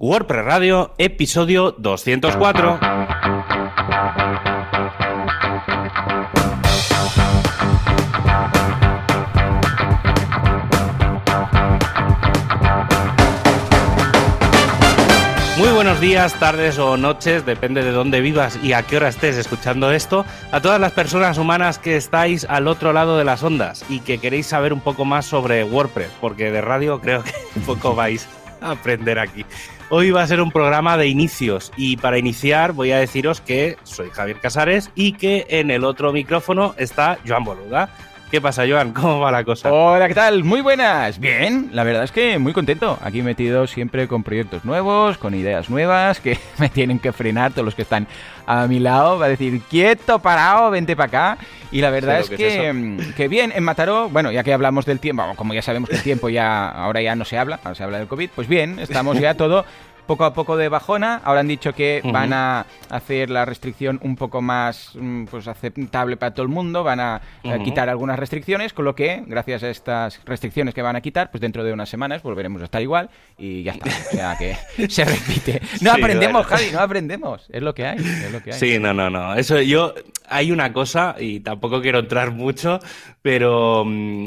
WordPress Radio, episodio 204. Muy buenos días, tardes o noches, depende de dónde vivas y a qué hora estés escuchando esto, a todas las personas humanas que estáis al otro lado de las ondas y que queréis saber un poco más sobre WordPress, porque de radio creo que poco vais a aprender aquí. Hoy va a ser un programa de inicios y para iniciar voy a deciros que soy Javier Casares y que en el otro micrófono está Joan Boluda. ¿Qué pasa, Joan? ¿Cómo va la cosa? Hola, ¿qué tal? Muy buenas. Bien, la verdad es que muy contento. Aquí metido siempre con proyectos nuevos, con ideas nuevas, que me tienen que frenar todos los que están a mi lado. Va a decir, quieto, parado, vente para acá. Y la verdad es que, mm, que, bien, en Mataró, bueno, ya que hablamos del tiempo, como ya sabemos que el tiempo ya ahora ya no se habla, ahora se habla del COVID, pues bien, estamos ya todo poco a poco de bajona. Ahora han dicho que van a hacer la restricción un poco más mm, pues, aceptable para todo el mundo, van a, quitar algunas restricciones, con lo que, gracias a estas restricciones que van a quitar, pues dentro de unas semanas volveremos a estar igual y ya está. O sea que se repite. No aprendemos, Javi, no aprendemos. Es lo que hay, es lo que hay. Sí, no, no, no. Eso yo, hay una cosa, y tampoco quiero entrar mucho, pero mm,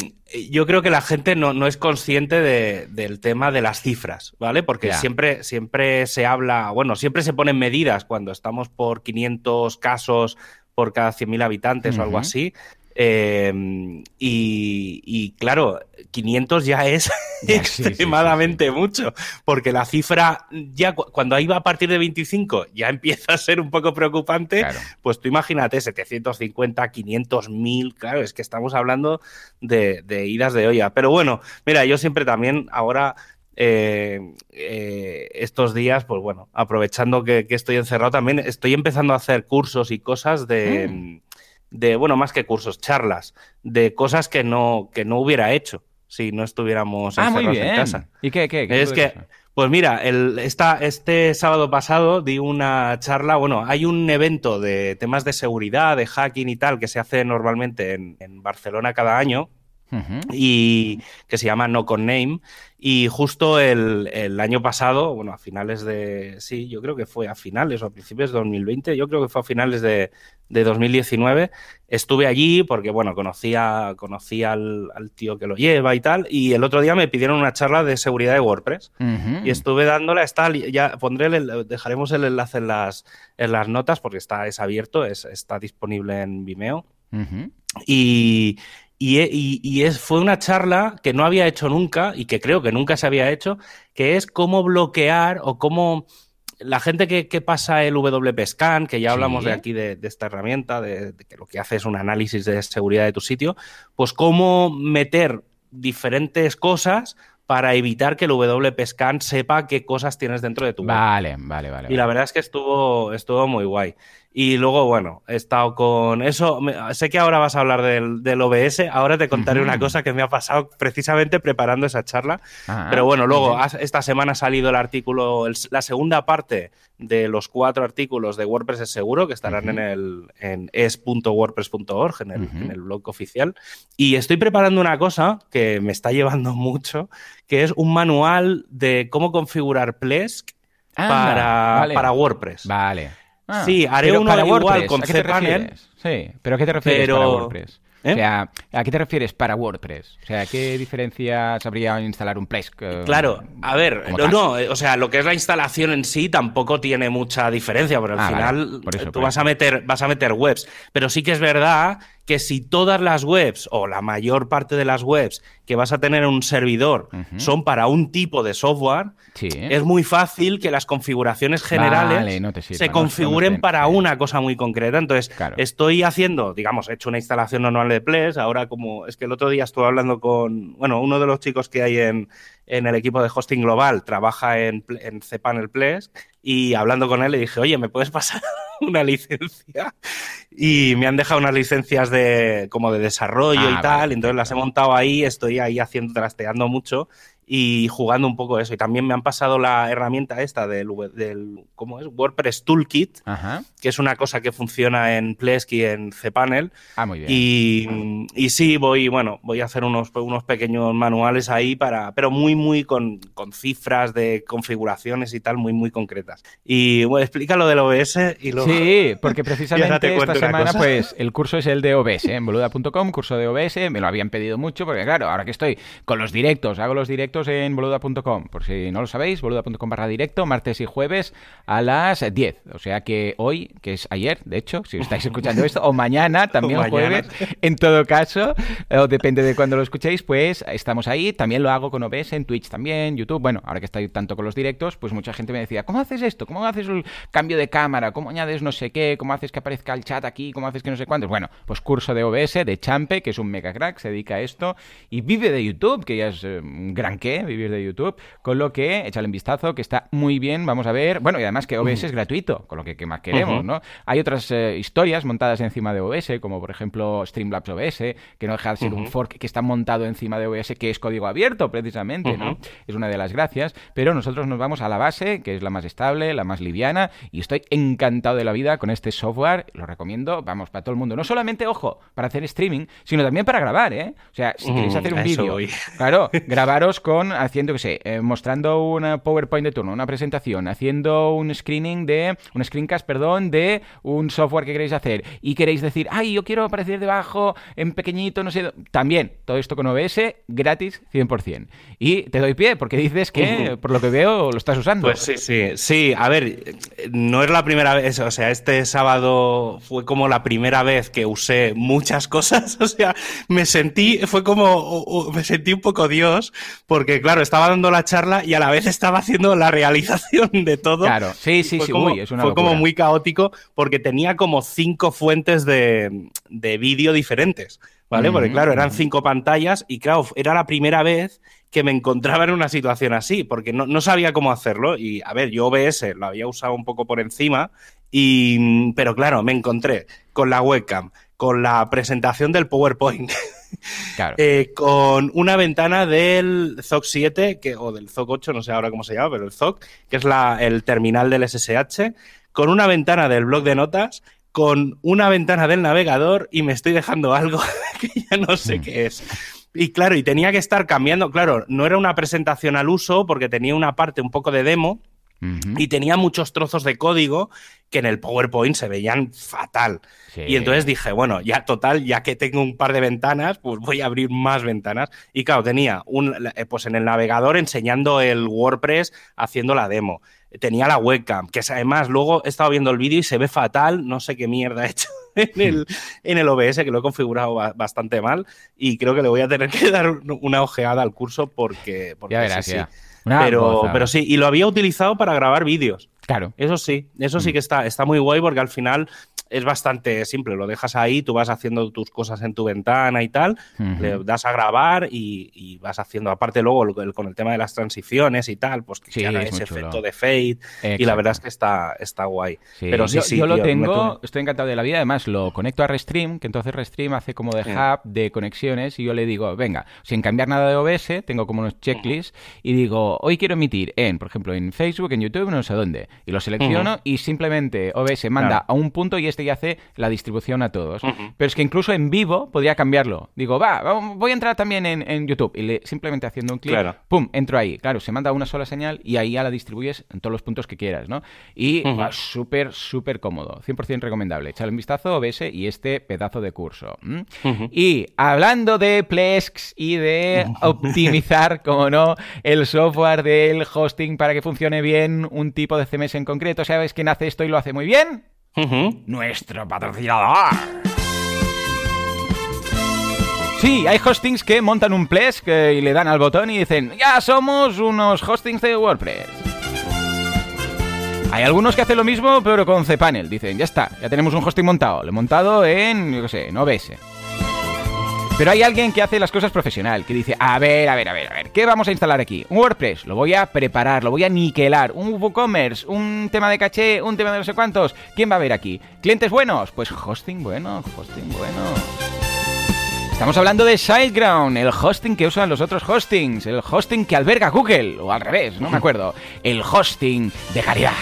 yo creo que la gente no, es consciente del tema de las cifras, ¿vale? Porque siempre, siempre se habla, bueno, siempre se ponen medidas cuando estamos por 500 casos por cada 100.000 habitantes o algo así, Em, y, claro, 500 ya es extremadamente mucho, porque la cifra ya cuando iba a partir de 25 ya empieza a ser un poco preocupante, pues tú imagínate 750, 500, 1000, claro, es que estamos hablando de, idas de olla. Pero bueno, mira, yo siempre también ahora... Eh, eh, estos días, pues bueno, aprovechando que, estoy encerrado, también estoy empezando a hacer cursos y cosas de, mm. de, bueno, más que cursos, charlas, de cosas que no, que no hubiera hecho si no estuviéramos ah, muy bien. en casa. ¿Y qué? qué, es que, pues mira, el, esta, este sábado pasado di una charla, bueno, hay un evento de temas de seguridad, de hacking y tal, que se hace normalmente en, en Barcelona cada año, y que se llama No Con Name. Y justo el, el, año pasado, bueno, a finales de. Sí, yo creo que fue a finales o a principios de 2020, yo creo que fue a finales de, de 2019. Estuve allí porque, bueno, conocía, conocía al, al, tío que lo lleva y tal. Y el otro día me pidieron una charla de seguridad de WordPress. Y estuve dándole, está, ya pondré, el, dejaremos el enlace en las, en las notas porque está, es abierto, es, está disponible en Vimeo. Y, y, es, fue una charla que no había hecho nunca y que creo que nunca se había hecho, que es cómo bloquear o cómo la gente que, pasa el WP Scan, que ya hablamos de aquí de, esta herramienta, de, que lo que hace es un análisis de seguridad de tu sitio, pues cómo meter diferentes cosas para evitar que el WP Scan sepa qué cosas tienes dentro de tu web. Vale, vale, vale. Y la verdad es que estuvo, estuvo muy guay. Y luego, bueno, he estado con eso. sé que ahora vas a hablar del, OBS. Ahora te contaré una cosa que me ha pasado precisamente preparando esa charla. Ah, Pero bueno, luego, esta semana ha salido el artículo, la segunda parte de los cuatro artículos de WordPress es seguro, que estarán en el en es.wordpress.org, en, el, en el blog oficial. Y estoy preparando una cosa que me está llevando mucho, que es un manual de cómo configurar Plesk para, para WordPress. Vale. Ah, sí, haré uno para igual con cPanel. Sí, pero ¿a qué te refieres para WordPress? ¿Eh? O sea, ¿a qué te refieres para WordPress? O sea, ¿qué diferencias habría en instalar un Plesk? Eh, claro, a ver, no, no, o sea, lo que es la instalación en sí tampoco tiene mucha diferencia, pero al ah, final tú vas a meter vas a meter webs, pero sí que es verdad que si todas las webs o la mayor parte de las webs que vas a tener en un servidor son para un tipo de software, es muy fácil que las configuraciones generales se configuren para una cosa muy concreta. Entonces, estoy haciendo, digamos, he hecho una instalación normal de Ples, ahora como es que el otro día estuve hablando con, bueno, uno de los chicos que hay en, en el equipo de hosting global, trabaja en, en cPanel Ples, y hablando con él le dije, oye, ¿me puedes pasar una licencia? Y me han dejado unas licencias de como de desarrollo y ah, tal, entonces las he montado ahí, estoy ahí haciendo, trasteando mucho y jugando un poco eso. Y también me han pasado la herramienta esta del, del ¿cómo es? WordPress Toolkit, que es una cosa que funciona en Plesk y en cPanel. Ah, muy bien. Y, y, sí, voy, bueno, voy a hacer unos, unos pequeños manuales ahí para, pero muy, muy con, con cifras de configuraciones y tal, muy, muy concretas. Y bueno, explica lo del OBS y lo... Sí, porque precisamente esta semana, pues, el curso es el de OBS, ¿eh? en boluda.com, curso de OBS, me lo habían pedido mucho, porque claro, ahora que estoy con los directos, hago los directos en boluda.com, por si no lo sabéis, boluda.com barra directo, martes y jueves a las 10. O sea que hoy, que es ayer, de hecho, si estáis escuchando esto, o mañana, también jueves, en todo caso, o depende de cuándo lo escuchéis, pues estamos ahí. También lo hago con OBS en Twitch también, YouTube. Bueno, ahora que estoy tanto con los directos, pues mucha gente me decía, ¿cómo haces esto? ¿Cómo haces el cambio de cámara? ¿Cómo añades no sé qué? ¿Cómo haces que aparezca el chat aquí? ¿Cómo haces que no sé cuántos? Bueno, pues curso de OBS de Champe, que es un mega crack, se dedica a esto y vive de YouTube, que ya es eh, un gran vivir de YouTube. Con lo que, échale un vistazo, que está muy bien, vamos a ver. Bueno, y además que OBS es gratuito, con lo que ¿qué más queremos, ¿no? Hay otras eh, historias montadas encima de OBS, como por ejemplo Streamlabs OBS, que no deja de ser un fork que está montado encima de OBS, que es código abierto, precisamente, ¿no? Es una de las gracias. Pero nosotros nos vamos a la base, que es la más estable, la más liviana, y estoy encantado de la vida con este software. Lo recomiendo, vamos, para todo el mundo. No solamente, ojo, para hacer streaming, sino también para grabar, ¿eh? O sea, si queréis hacer un vídeo, claro, grabaros con, haciendo, que sé, eh, mostrando una PowerPoint de turno, una presentación, haciendo un screening de, un screencast, perdón, de un software que queréis hacer y queréis decir, ay, yo quiero aparecer debajo en pequeñito, no sé, también, todo esto con OBS, gratis, 100%. Y te doy pie, porque dices que, por lo que veo, lo estás usando. Pues sí, sí, sí, a ver, no es la primera vez, o sea, este sábado fue como la primera vez que usé muchas cosas, o sea, me sentí, fue como, me sentí un poco Dios, porque claro, estaba dando la charla y a la vez estaba haciendo la realización de todo. Claro, sí, sí, sí, Uy, es una Fue como muy caótico porque tenía como cinco fuentes de, de vídeo diferentes, ¿vale? Porque claro, eran cinco pantallas y claro, era la primera vez que me encontraba en una situación así, porque no, no, sabía cómo hacerlo. Y a ver, yo OBS lo había usado un poco por encima, y, pero claro, me encontré con la webcam, con la presentación del PowerPoint, claro. eh, con una ventana del ZOC 7, que, o del ZOC 8, no sé ahora cómo se llama, pero el ZOC, que es la, el terminal del SSH, con una ventana del blog de notas, con una ventana del navegador y me estoy dejando algo que ya no sé mm. qué es. Y claro, y tenía que estar cambiando, claro, no era una presentación al uso porque tenía una parte un poco de demo uh -huh. y tenía muchos trozos de código que en el PowerPoint se veían fatal. Sí. Y entonces dije, bueno, ya total, ya que tengo un par de ventanas, pues voy a abrir más ventanas. Y claro, tenía un, pues en el navegador enseñando el WordPress haciendo la demo. Tenía la webcam, que además luego he estado viendo el vídeo y se ve fatal, no sé qué mierda he hecho en el, en el OBS, que lo he configurado bastante mal, y creo que le voy a tener que dar una ojeada al curso porque, porque ya verás, sí, ya. Pero, pero sí, y lo había utilizado para grabar vídeos. Claro. Eso sí, eso sí que está, está muy guay porque al final es bastante simple. Lo dejas ahí, tú vas haciendo tus cosas en tu ventana y tal, uh -huh. le das a grabar y, y, vas haciendo, aparte luego con el tema de las transiciones y tal, pues que sí, haga ese efecto de fade. Exacto. Y la verdad es que está, está guay. Sí. Pero sí, yo, sí. Yo lo tengo, estoy encantado de la vida. Además, lo conecto a Restream, que entonces Restream hace como de hub de conexiones y yo le digo, venga, sin cambiar nada de OBS, tengo como unos checklists y digo, hoy quiero emitir en, por ejemplo, en Facebook, en YouTube, no sé dónde. Y lo selecciono y simplemente OBS manda claro. a un punto y este y hace la distribución a todos. Uh -huh. Pero es que incluso en vivo podría cambiarlo. Digo, va, voy a entrar también en, en YouTube. Y le, simplemente haciendo un clic, claro. pum, entro ahí. Claro, se manda una sola señal y ahí ya la distribuyes en todos los puntos que quieras, ¿no? Y uh -huh. va súper, súper cómodo. 100% recomendable. Echale un vistazo, OBS y este pedazo de curso. Y hablando de Plex y de optimizar, como no, el software del hosting para que funcione bien un tipo de CMS en concreto, ¿sabes quién hace esto y lo hace muy bien? Uh -huh. Nuestro patrocinador. Sí, hay hostings que montan un Plesk y le dan al botón y dicen, ya somos unos hostings de WordPress. Hay algunos que hacen lo mismo, pero con cPanel. Dicen, ya está, ya tenemos un hosting montado. Lo he montado en, yo qué sé, en OBS. Pero hay alguien que hace las cosas profesional, que dice, a ver, a ver, a ver, a ver, ¿qué vamos a instalar aquí? Un WordPress, lo voy a preparar, lo voy a niquelar, un WooCommerce, un tema de caché, un tema de no sé cuántos, ¿quién va a ver aquí? ¿Clientes buenos? Pues hosting bueno, hosting bueno. Estamos hablando de SiteGround, el hosting que usan los otros hostings, el hosting que alberga Google, o al revés, no me acuerdo, el hosting de calidad.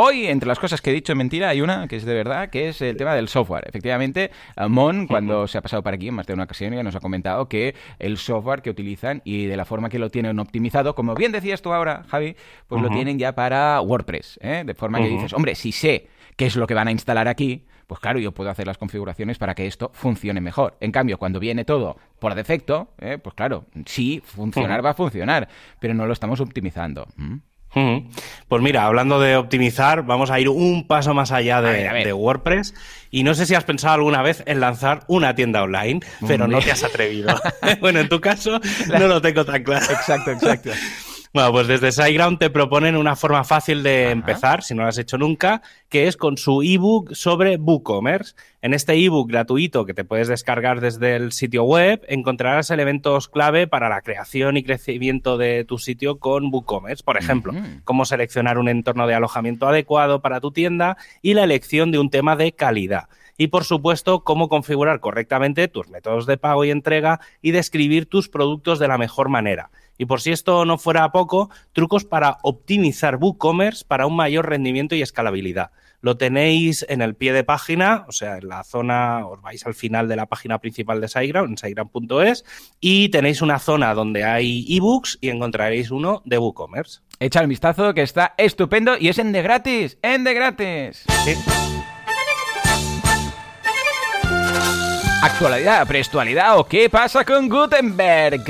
Hoy, entre las cosas que he dicho en mentira, hay una que es de verdad, que es el tema del software. Efectivamente, Mon, cuando se ha pasado por aquí en más de una ocasión, ya nos ha comentado que el software que utilizan y de la forma que lo tienen optimizado, como bien decías tú ahora, Javi, pues lo tienen ya para WordPress. ¿eh? De forma que dices, hombre, si sé qué es lo que van a instalar aquí, pues claro, yo puedo hacer las configuraciones para que esto funcione mejor. En cambio, cuando viene todo por defecto, ¿eh? pues claro, sí, funcionar va a funcionar, pero no lo estamos optimizando. ¿Mm? Pues mira, hablando de optimizar, vamos a ir un paso más allá de, WordPress. Y no sé si has pensado alguna vez en lanzar una tienda online, pero no te has atrevido. bueno, en tu caso no lo tengo tan claro. Exacto, exacto. Bueno, pues desde SiteGround te proponen una forma fácil de empezar, si no lo has hecho nunca, que es con su ebook sobre WooCommerce. En este ebook gratuito que te puedes descargar desde el sitio web, encontrarás elementos clave para la creación y crecimiento de tu sitio con WooCommerce. Por ejemplo, cómo seleccionar un entorno de alojamiento adecuado para tu tienda y la elección de un tema de calidad y por supuesto cómo configurar correctamente tus métodos de pago y entrega y describir tus productos de la mejor manera. Y por si esto no fuera poco, trucos para optimizar WooCommerce para un mayor rendimiento y escalabilidad. Lo tenéis en el pie de página, o sea, en la zona, os vais al final de la página principal de SiteGround, en SiteGround.es, y tenéis una zona donde hay ebooks y encontraréis uno de WooCommerce. Echa el vistazo que está estupendo y es en de gratis, en de gratis. Sí. Actualidad, prestualidad o qué pasa con Gutenberg.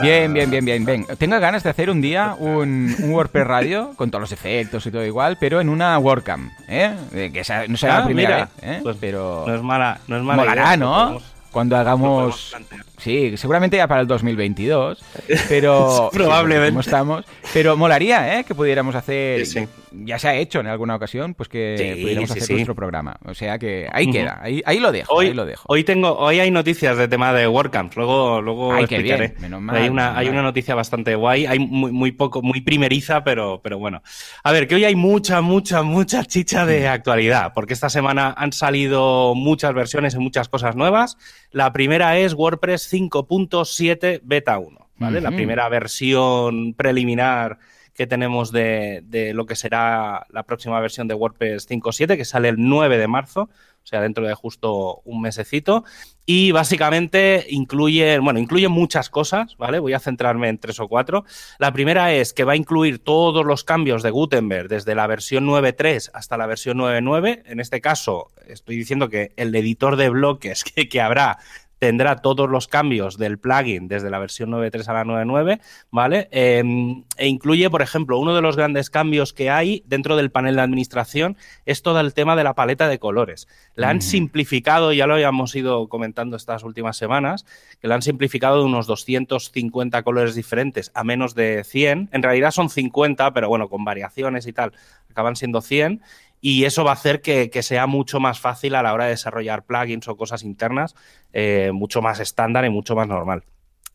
Bien, bien, bien, bien, bien. Tengo ganas de hacer un día un, WordPress radio con todos los efectos y todo igual, pero en una WordCamp, ¿eh? Que no sea la ah, primera vez, ¿eh? Pues pero no es mala, no es mala molará, ¿no? Cuando hagamos Sí, seguramente ya para el 2022, pero probablemente como estamos, pero molaría, ¿eh? Que pudiéramos hacer, ya se ha hecho en alguna ocasión, pues que pudiéramos hacer nuestro programa. O sea que ahí queda, ahí, ahí, lo dejo, hoy, ahí lo dejo. Hoy tengo, hoy hay noticias de tema de WordCamps, luego, luego explicaré. hay una, hay una noticia bastante guay, hay muy, muy poco, muy primeriza, pero, pero bueno. A ver, que hoy hay mucha, mucha, mucha chicha de mm. actualidad, porque esta semana han salido muchas versiones y muchas cosas nuevas. La primera es WordPress 5.7 beta 1, ¿vale? La primera versión preliminar que tenemos de, de, lo que será la próxima versión de WordPress 5.7, que sale el 9 de marzo, o sea, dentro de justo un mesecito. Y básicamente incluye, bueno, incluye muchas cosas, ¿vale? Voy a centrarme en tres o cuatro. La primera es que va a incluir todos los cambios de Gutenberg, desde la versión 9.3 hasta la versión 9.9. En este caso, estoy diciendo que el editor de bloques que, que habrá tendrá todos los cambios del plugin desde la versión 9.3 a la 9.9, ¿vale? Em, e incluye, por ejemplo, uno de los grandes cambios que hay dentro del panel de administración es todo el tema de la paleta de colores. La han simplificado, ya lo habíamos ido comentando estas últimas semanas, que la han simplificado de unos 250 colores diferentes a menos de 100. En realidad son 50, pero bueno, con variaciones y tal, acaban siendo 100 y eso va a hacer que, sea mucho más fácil a la hora de desarrollar plugins o cosas internas, eh, mucho más estándar y mucho más normal.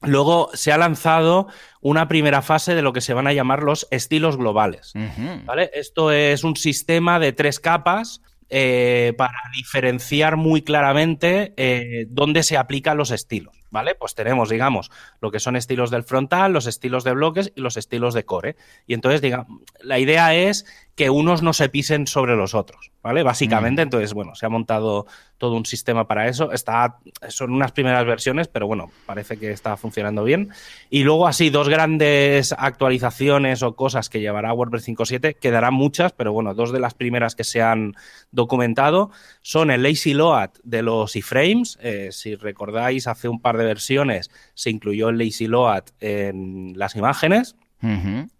Luego se ha lanzado una primera fase de lo que se van a llamar los estilos globales. ¿vale? Esto es un sistema de tres capas eh, para diferenciar muy claramente eh, dónde se aplican los estilos. ¿Vale? Pues tenemos, digamos, lo que son estilos del frontal, los estilos de bloques y los estilos de core. Y entonces, digamos, la idea es que unos no se pisen sobre los otros, ¿vale? Básicamente, mm. entonces, bueno, se ha montado todo un sistema para eso. Está, son unas primeras versiones, pero bueno, parece que está funcionando bien. Y luego, así, dos grandes actualizaciones o cosas que llevará WordPress 5.7, quedarán muchas, pero bueno, dos de las primeras que se han documentado son el lazy load de los iframes. Eh, si recordáis, hace un par de versiones se incluyó el lazy load en las imágenes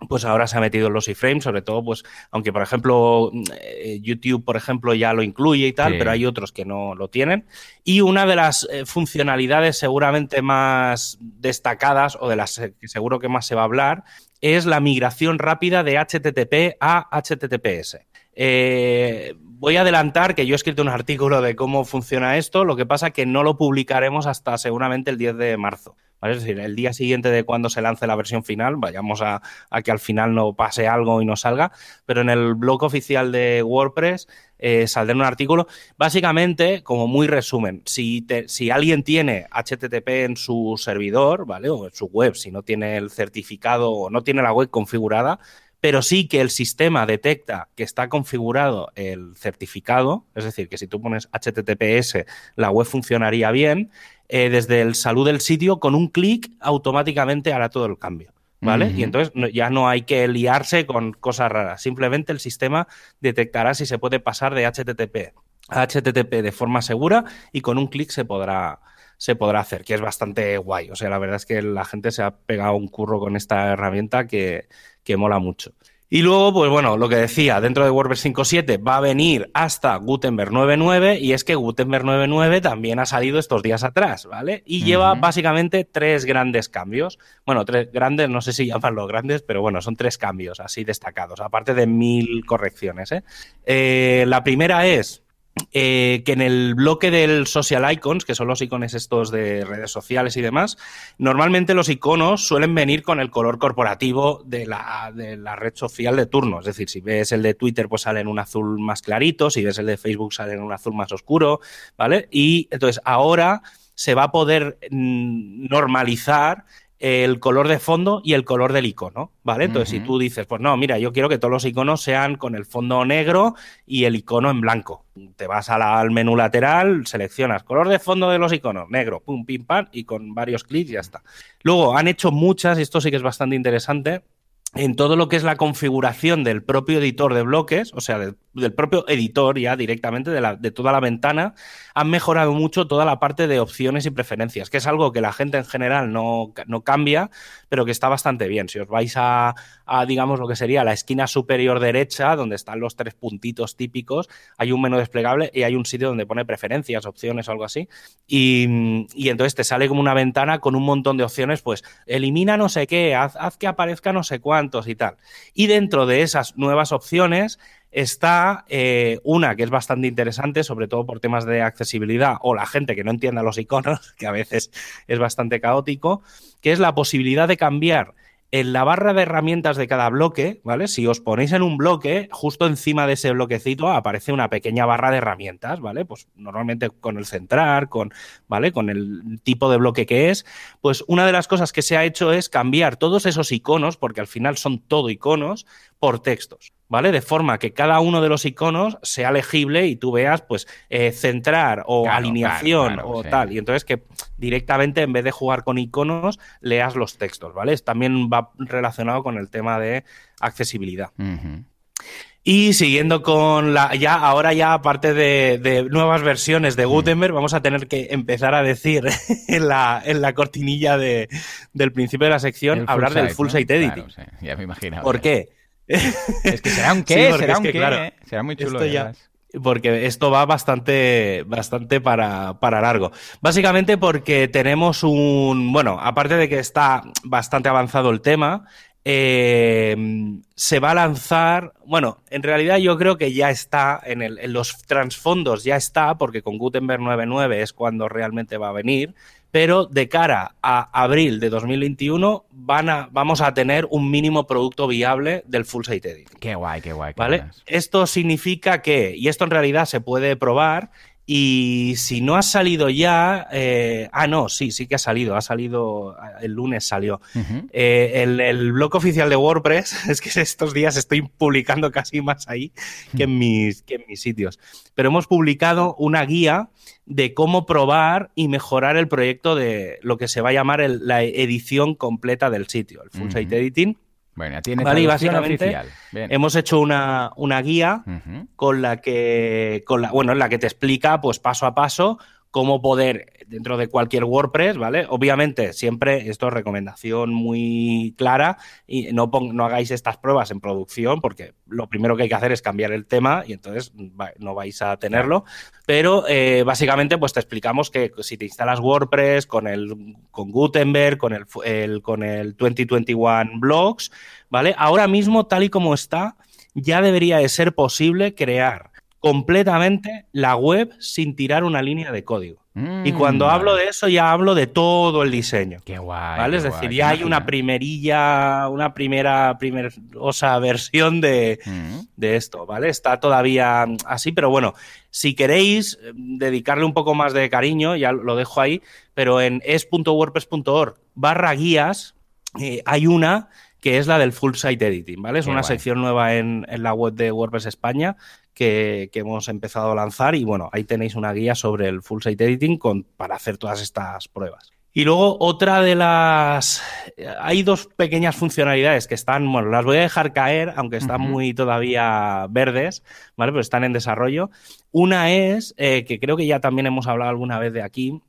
pues ahora se ha metido los iframes, sobre todo, pues, aunque por ejemplo eh, YouTube, por ejemplo, ya lo incluye y tal, pero hay otros que no lo tienen. Y una de las eh, funcionalidades seguramente más destacadas, o de las que seguro que más se va a hablar, es la migración rápida de HTTP a HTTPS. Eh, Voy a adelantar que yo he escrito un artículo de cómo funciona esto, lo que pasa que no lo publicaremos hasta seguramente el 10 de marzo. Es decir, el día siguiente de cuando se lance la versión final, vayamos a, que al final no pase algo y no salga, pero en el blog oficial de WordPress eh, saldrá un artículo. Básicamente, como muy resumen, si, alguien tiene HTTP en su servidor, ¿vale? O en su web, si no tiene el certificado o no tiene la web configurada, pero sí que el sistema detecta que está configurado el certificado, es decir, que si tú pones HTTPS, la web funcionaría bien, eh, desde el salud del sitio, con un clic automáticamente hará todo el cambio. ¿Vale? Y entonces ya no hay que liarse con cosas raras. Simplemente el sistema detectará si se puede pasar de HTTP a HTTP de forma segura y con un clic se podrá, se podrá hacer, que es bastante guay. O sea, la verdad es que la gente se ha pegado un curro con esta herramienta que, que mola mucho. Y luego, pues bueno, lo que decía, dentro de WordPress 5.7 va a venir hasta Gutenberg 9.9 y es que Gutenberg 9.9 también ha salido estos días atrás, ¿vale? Y lleva básicamente tres grandes cambios. Bueno, tres grandes, no sé si llamarlo grandes, pero bueno, son tres cambios así destacados, aparte de mil correcciones. ¿eh? eh la primera es eh, que en el bloque del social icons, que son los iconos estos de redes sociales y demás, normalmente los iconos suelen venir con el color corporativo de la, de la, red social de turno. Es decir, si ves el de Twitter, pues sale en un azul más clarito, si ves el de Facebook, sale en un azul más oscuro, ¿vale? Y entonces ahora se va a poder mm, normalizar el color de fondo y el color del icono, ¿vale? Entonces, si tú dices, pues no, mira, yo quiero que todos los iconos sean con el fondo negro y el icono en blanco. Te vas al menú lateral, seleccionas color de fondo de los iconos, negro, pum, pim, pam, y con varios clics ya está. Luego, han hecho muchas, y esto sí que es bastante interesante, en todo lo que es la configuración del propio editor de bloques, o sea, del, propio editor ya directamente de, toda la ventana, han mejorado mucho toda la parte de opciones y preferencias, que es algo que la gente en general no, no cambia, pero que está bastante bien. Si os vais a, a, digamos, lo que sería la esquina superior derecha, donde están los tres puntitos típicos, hay un menú desplegable y hay un sitio donde pone preferencias, opciones o algo así, y, y entonces te sale como una ventana con un montón de opciones, pues elimina no sé qué, haz, haz que aparezca no sé cuánto, y tal. Y dentro de esas nuevas opciones está eh, una que es bastante interesante, sobre todo por temas de accesibilidad o la gente que no entienda los iconos, que a veces es bastante caótico, que es la posibilidad de cambiar en la barra de herramientas de cada bloque, ¿vale? Si os ponéis en un bloque, justo encima de ese bloquecito aparece una pequeña barra de herramientas, ¿vale? Pues normalmente con el centrar, con, ¿vale? Con el tipo de bloque que es. Pues una de las cosas que se ha hecho es cambiar todos esos iconos, porque al final son todo iconos, por textos. ¿vale? De forma que cada uno de los iconos sea legible y tú veas, pues, eh, centrar o alineación o tal. Y entonces que directamente, en vez de jugar con iconos, leas los textos, ¿vale? También va relacionado con el tema de accesibilidad. Y siguiendo con la. Ya, ahora ya, aparte de, nuevas versiones de Gutenberg, vamos a tener que empezar a decir en la, en la cortinilla de, del principio de la sección, hablar del full site editing. ya me imagino. ¿Por qué? Es que será un qué, será un qué. ¿eh? será muy chulo. porque esto va bastante, bastante para, para largo. Básicamente porque tenemos un, bueno, aparte de que está bastante avanzado el tema, eh, se va a lanzar, bueno, en realidad yo creo que ya está en, el, en los transfondos, ya está, porque con Gutenberg 9.9 es cuando realmente va a venir, pero de cara a abril de 2021 van a, vamos a tener un mínimo producto viable del full site editing. Qué guay, qué guay. ¿Vale? Esto significa que, y esto en realidad se puede probar, y si no ha salido ya, eh, ah, no, sí, sí que ha salido, ha salido, el lunes salió. Eh, el, blog oficial de WordPress, es que estos días estoy publicando casi más ahí que en mis, que en mis sitios, pero hemos publicado una guía de cómo probar y mejorar el proyecto de lo que se va a llamar la edición completa del sitio, el full site editing bueno, tiene vale, oficial. hemos hecho una, una guía con la que, con la, bueno, en la que te explica, pues paso a paso, cómo poder dentro de cualquier WordPress, ¿vale? Obviamente, siempre esto es recomendación muy clara y no, no hagáis estas pruebas en producción porque lo primero que hay que hacer es cambiar el tema y entonces no vais a tenerlo. Pero eh, básicamente, pues te explicamos que si te instalas WordPress con el con Gutenberg, con el, el con el 2021 Blogs, ¿vale? Ahora mismo, tal y como está, ya debería de ser posible crear completamente la web sin tirar una línea de código. y Mm, cuando hablo de eso ya hablo de todo el diseño. Qué guay. ¿Vale? qué Es decir, guay, ya ¿te hay una primerilla, una primera, primerosa versión de, Mm. de esto, ¿vale? Está todavía así, pero bueno, si queréis eh, dedicarle un poco más de cariño, ya lo dejo ahí, pero en es.wordpress.org barra guías eh, hay una que es la del full site editing, ¿vale? Es Qué una guay. sección nueva en, en la web de WordPress España que, que hemos empezado a lanzar y bueno, ahí tenéis una guía sobre el full site editing con, para hacer todas estas pruebas. Y luego otra de las... Hay dos pequeñas funcionalidades que están, bueno, las voy a dejar caer, aunque están muy todavía verdes, ¿vale? Pero están en desarrollo. Una es, eh, que creo que ya también hemos hablado alguna vez de aquí,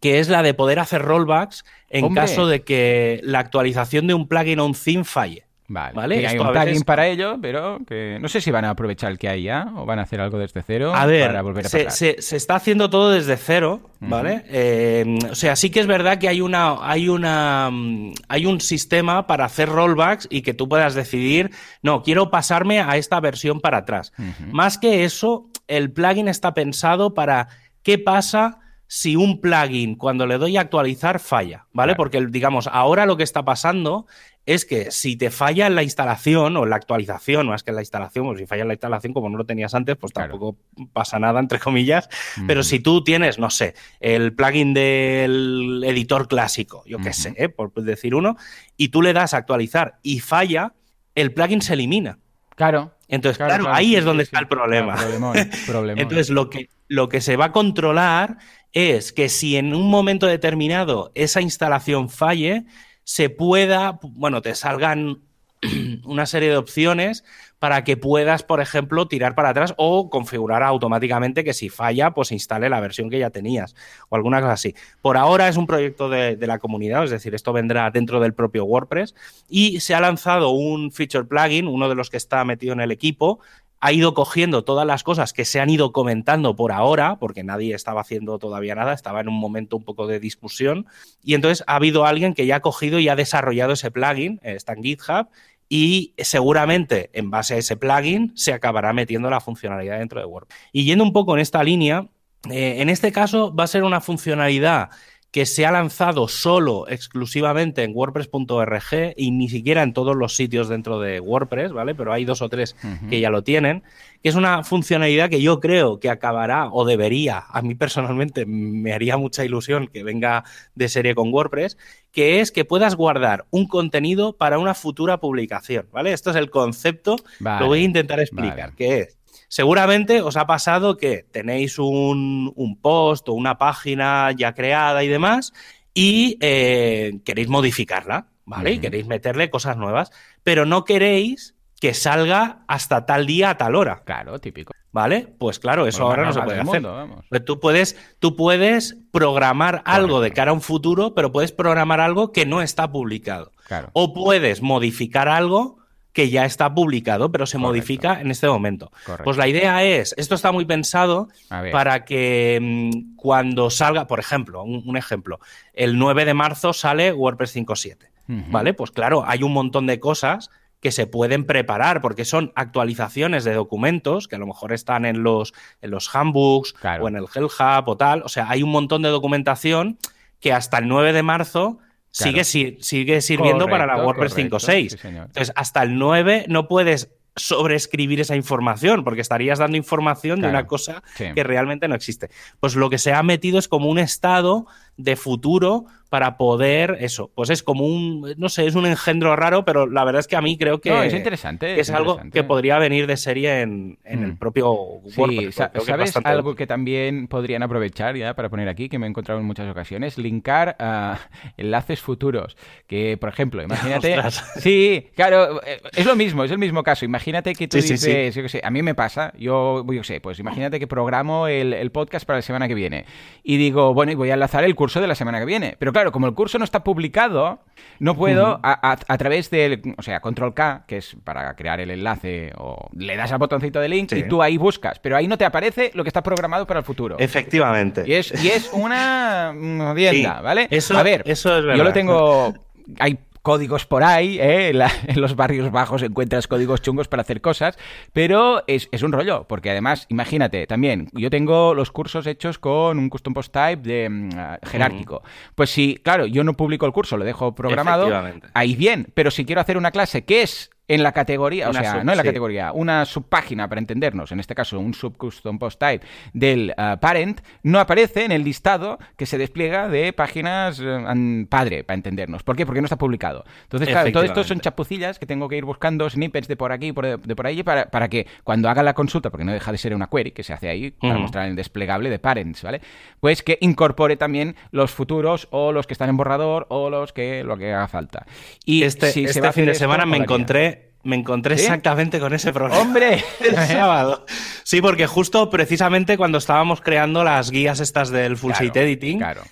que es la de poder hacer rollbacks en ¡Hombre! caso de que la actualización de un plugin o un theme falle. Vale, Vale, que hay un plugin veces- para ello, pero que no sé si van a aprovechar el que hay ya o van a hacer algo desde cero A ver, para volver a se, se- se está haciendo todo desde cero, ¿vale? Eh, o sea, sí que es verdad que hay una, hay una, mm, hay un sistema para hacer rollbacks y que tú puedas decidir, no, quiero pasarme a esta versión para atrás. Más que eso, el plugin está pensado para qué pasa si un plugin cuando le doy a actualizar falla, ¿vale? Claro. Porque digamos, ahora lo que está pasando es que si te falla en la instalación o en la actualización, más que en la instalación, pues si falla en la instalación como no lo tenías antes, pues Claro. tampoco pasa nada, entre comillas. Pero si tú tienes, no sé, el plugin del editor clásico, yo qué sé, ¿eh? por decir uno, y tú le das a actualizar y falla, el plugin se elimina. Claro. Entonces, claro, ahí sí, es donde sí, está el problema. Problemón. Entonces, lo que, lo que se va a controlar es que si en un momento determinado esa instalación falle, se pueda, bueno, te salgan una serie de opciones para que puedas, por ejemplo, tirar para atrás o configurar automáticamente que si falla, pues instale la versión que ya tenías o alguna cosa así. Por ahora es un proyecto de, de la comunidad, es decir, esto vendrá dentro del propio WordPress y se ha lanzado un feature plugin, uno de los que está metido en el equipo, ha ido cogiendo todas las cosas que se han ido comentando por ahora, porque nadie estaba haciendo todavía nada, estaba en un momento un poco de discusión, y entonces ha habido alguien que ya ha cogido y ha desarrollado ese plugin, eh, está en GitHub, y seguramente en base a ese plugin se acabará metiendo la funcionalidad dentro de WordPress. Y yendo un poco en esta línea, eh, en este caso va a ser una funcionalidad que se ha lanzado solo exclusivamente en WordPress.org y ni siquiera en todos los sitios dentro de WordPress, ¿vale? Pero hay dos o tres que ya lo tienen, que es una funcionalidad que yo creo que acabará o debería, a mí personalmente me haría mucha ilusión que venga de serie con WordPress, que es que puedas guardar un contenido para una futura publicación, ¿vale? Esto es el concepto, Vale, lo voy a intentar explicar, vale. que es Seguramente os ha pasado que tenéis un, un post o una página ya creada y demás y eh, queréis modificarla, ¿vale? Y queréis meterle cosas nuevas, pero no queréis que salga hasta tal día a tal hora, Claro, típico. ¿vale? Pues claro, eso ahora no se puede hacer. mundo. Pues tú puedes, tú puedes programar algo de cara a un futuro, pero puedes programar algo que no está publicado. Claro. O puedes modificar algo que ya está publicado, pero se Correcto. modifica en este momento. Correcto. Pues la idea es, esto está muy pensado para que mm, cuando salga, por ejemplo, un, un ejemplo, el 9 de marzo sale WordPress 5.7, Ujú. ¿vale? Pues claro, hay un montón de cosas que se pueden preparar porque son actualizaciones de documentos que a lo mejor están en los, en los handbooks Claro. o en el Hell Hub o tal. O sea, hay un montón de documentación que hasta el 9 de marzo Claro. sigue, si- sigue sirviendo para la WordPress correcto, 5.6. sí. Entonces, hasta el 9 no puedes sobreescribir esa información, porque estarías dando información de una cosa sí. que realmente no existe. Pues lo que se ha metido es como un estado de futuro para poder eso. Pues es como un, no sé, es un engendro raro, pero la verdad es que a mí creo que No, es interesante. que es algo interesante. que podría venir de serie en, en el Mm. propio Sí, WordPress. creo es ¿sabes algo que también podrían aprovechar ya para poner aquí, que me he encontrado en muchas ocasiones? Linkar a enlaces futuros. Que, por ejemplo, imagínate... Sí, claro, eh, es lo mismo, es el mismo caso. Imagínate que tú Sí, sí, dices, yo qué sé, a mí me pasa, yo, yo qué sé, pues imagínate que programo el, el podcast para la semana que viene y digo, bueno, y voy a enlazar el curso de la semana que viene. Pero claro, como el curso no está publicado, no puedo a, a- a través del, o sea, control K, que es para crear el enlace, o le das al botoncito de link Sí. y tú ahí buscas, pero ahí no te aparece lo que está programado para el futuro. Efectivamente. Y es, y es una jodienda, Sí, ¿vale? eso- a ver, eso es yo verdad. lo tengo... Hay códigos por ahí, ¿eh? en los barrios bajos encuentras códigos chungos para hacer cosas, pero es, un rollo, porque además, imagínate, también, yo tengo los cursos hechos con un custom post type de mm, jerárquico. Pues si, claro, yo no publico el curso, lo dejo programado, ahí bien, pero si quiero hacer una clase que es en la categoría, o sea, no en la categoría, una subpágina para entendernos, en este caso un subcustom post type del uh, parent, no aparece en el listado que se despliega de páginas uh, padre para entendernos. ¿Por qué? Porque no está publicado. Entonces, claro, todo esto son chapucillas que tengo que ir buscando snippets de por aquí, por de, por ahí, para, para, que cuando haga la consulta, porque no deja de ser una query que se hace ahí para mostrar el desplegable de parents, ¿vale? Pues que incorpore también los futuros o los que están en borrador o los que lo que haga falta. Y este, si este fin de semana me encontré me encontré exactamente con ese problema. ¡Hombre! El sábado. Sí, porque justo precisamente cuando estábamos creando las guías estas del Full Site Editing, claro,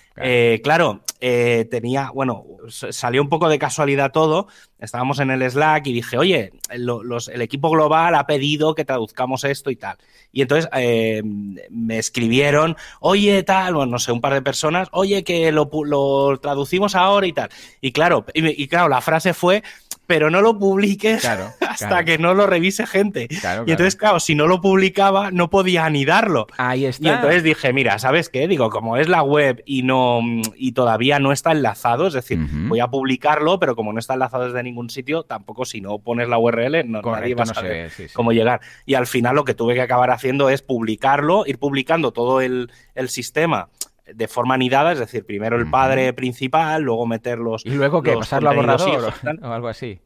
claro, eh, eh, tenía, bueno, salió un poco de casualidad todo. Estábamos en el Slack y dije, oye, el equipo global ha pedido que traduzcamos esto y tal. Y entonces eh, me escribieron, oye, tal, bueno, no sé, un par de personas, oye, que lo, traducimos ahora y tal. Y claro, y claro, la frase fue pero no lo publiques hasta que no lo revise gente. y entonces, claro, si no lo publicaba, no podía anidarlo. Ahí está. Y entonces dije, mira, ¿sabes qué? Digo, como es la web y no y todavía no está enlazado, es decir, voy a publicarlo, pero como no está enlazado desde ningún sitio, tampoco si no pones la URL, no, nadie va a saber cómo llegar. Y al final lo que tuve que acabar haciendo es publicarlo, ir publicando todo el, el sistema de forma anidada, es decir, primero el padre principal, luego meter los. Y luego que pasarlo a borrador o, algo así.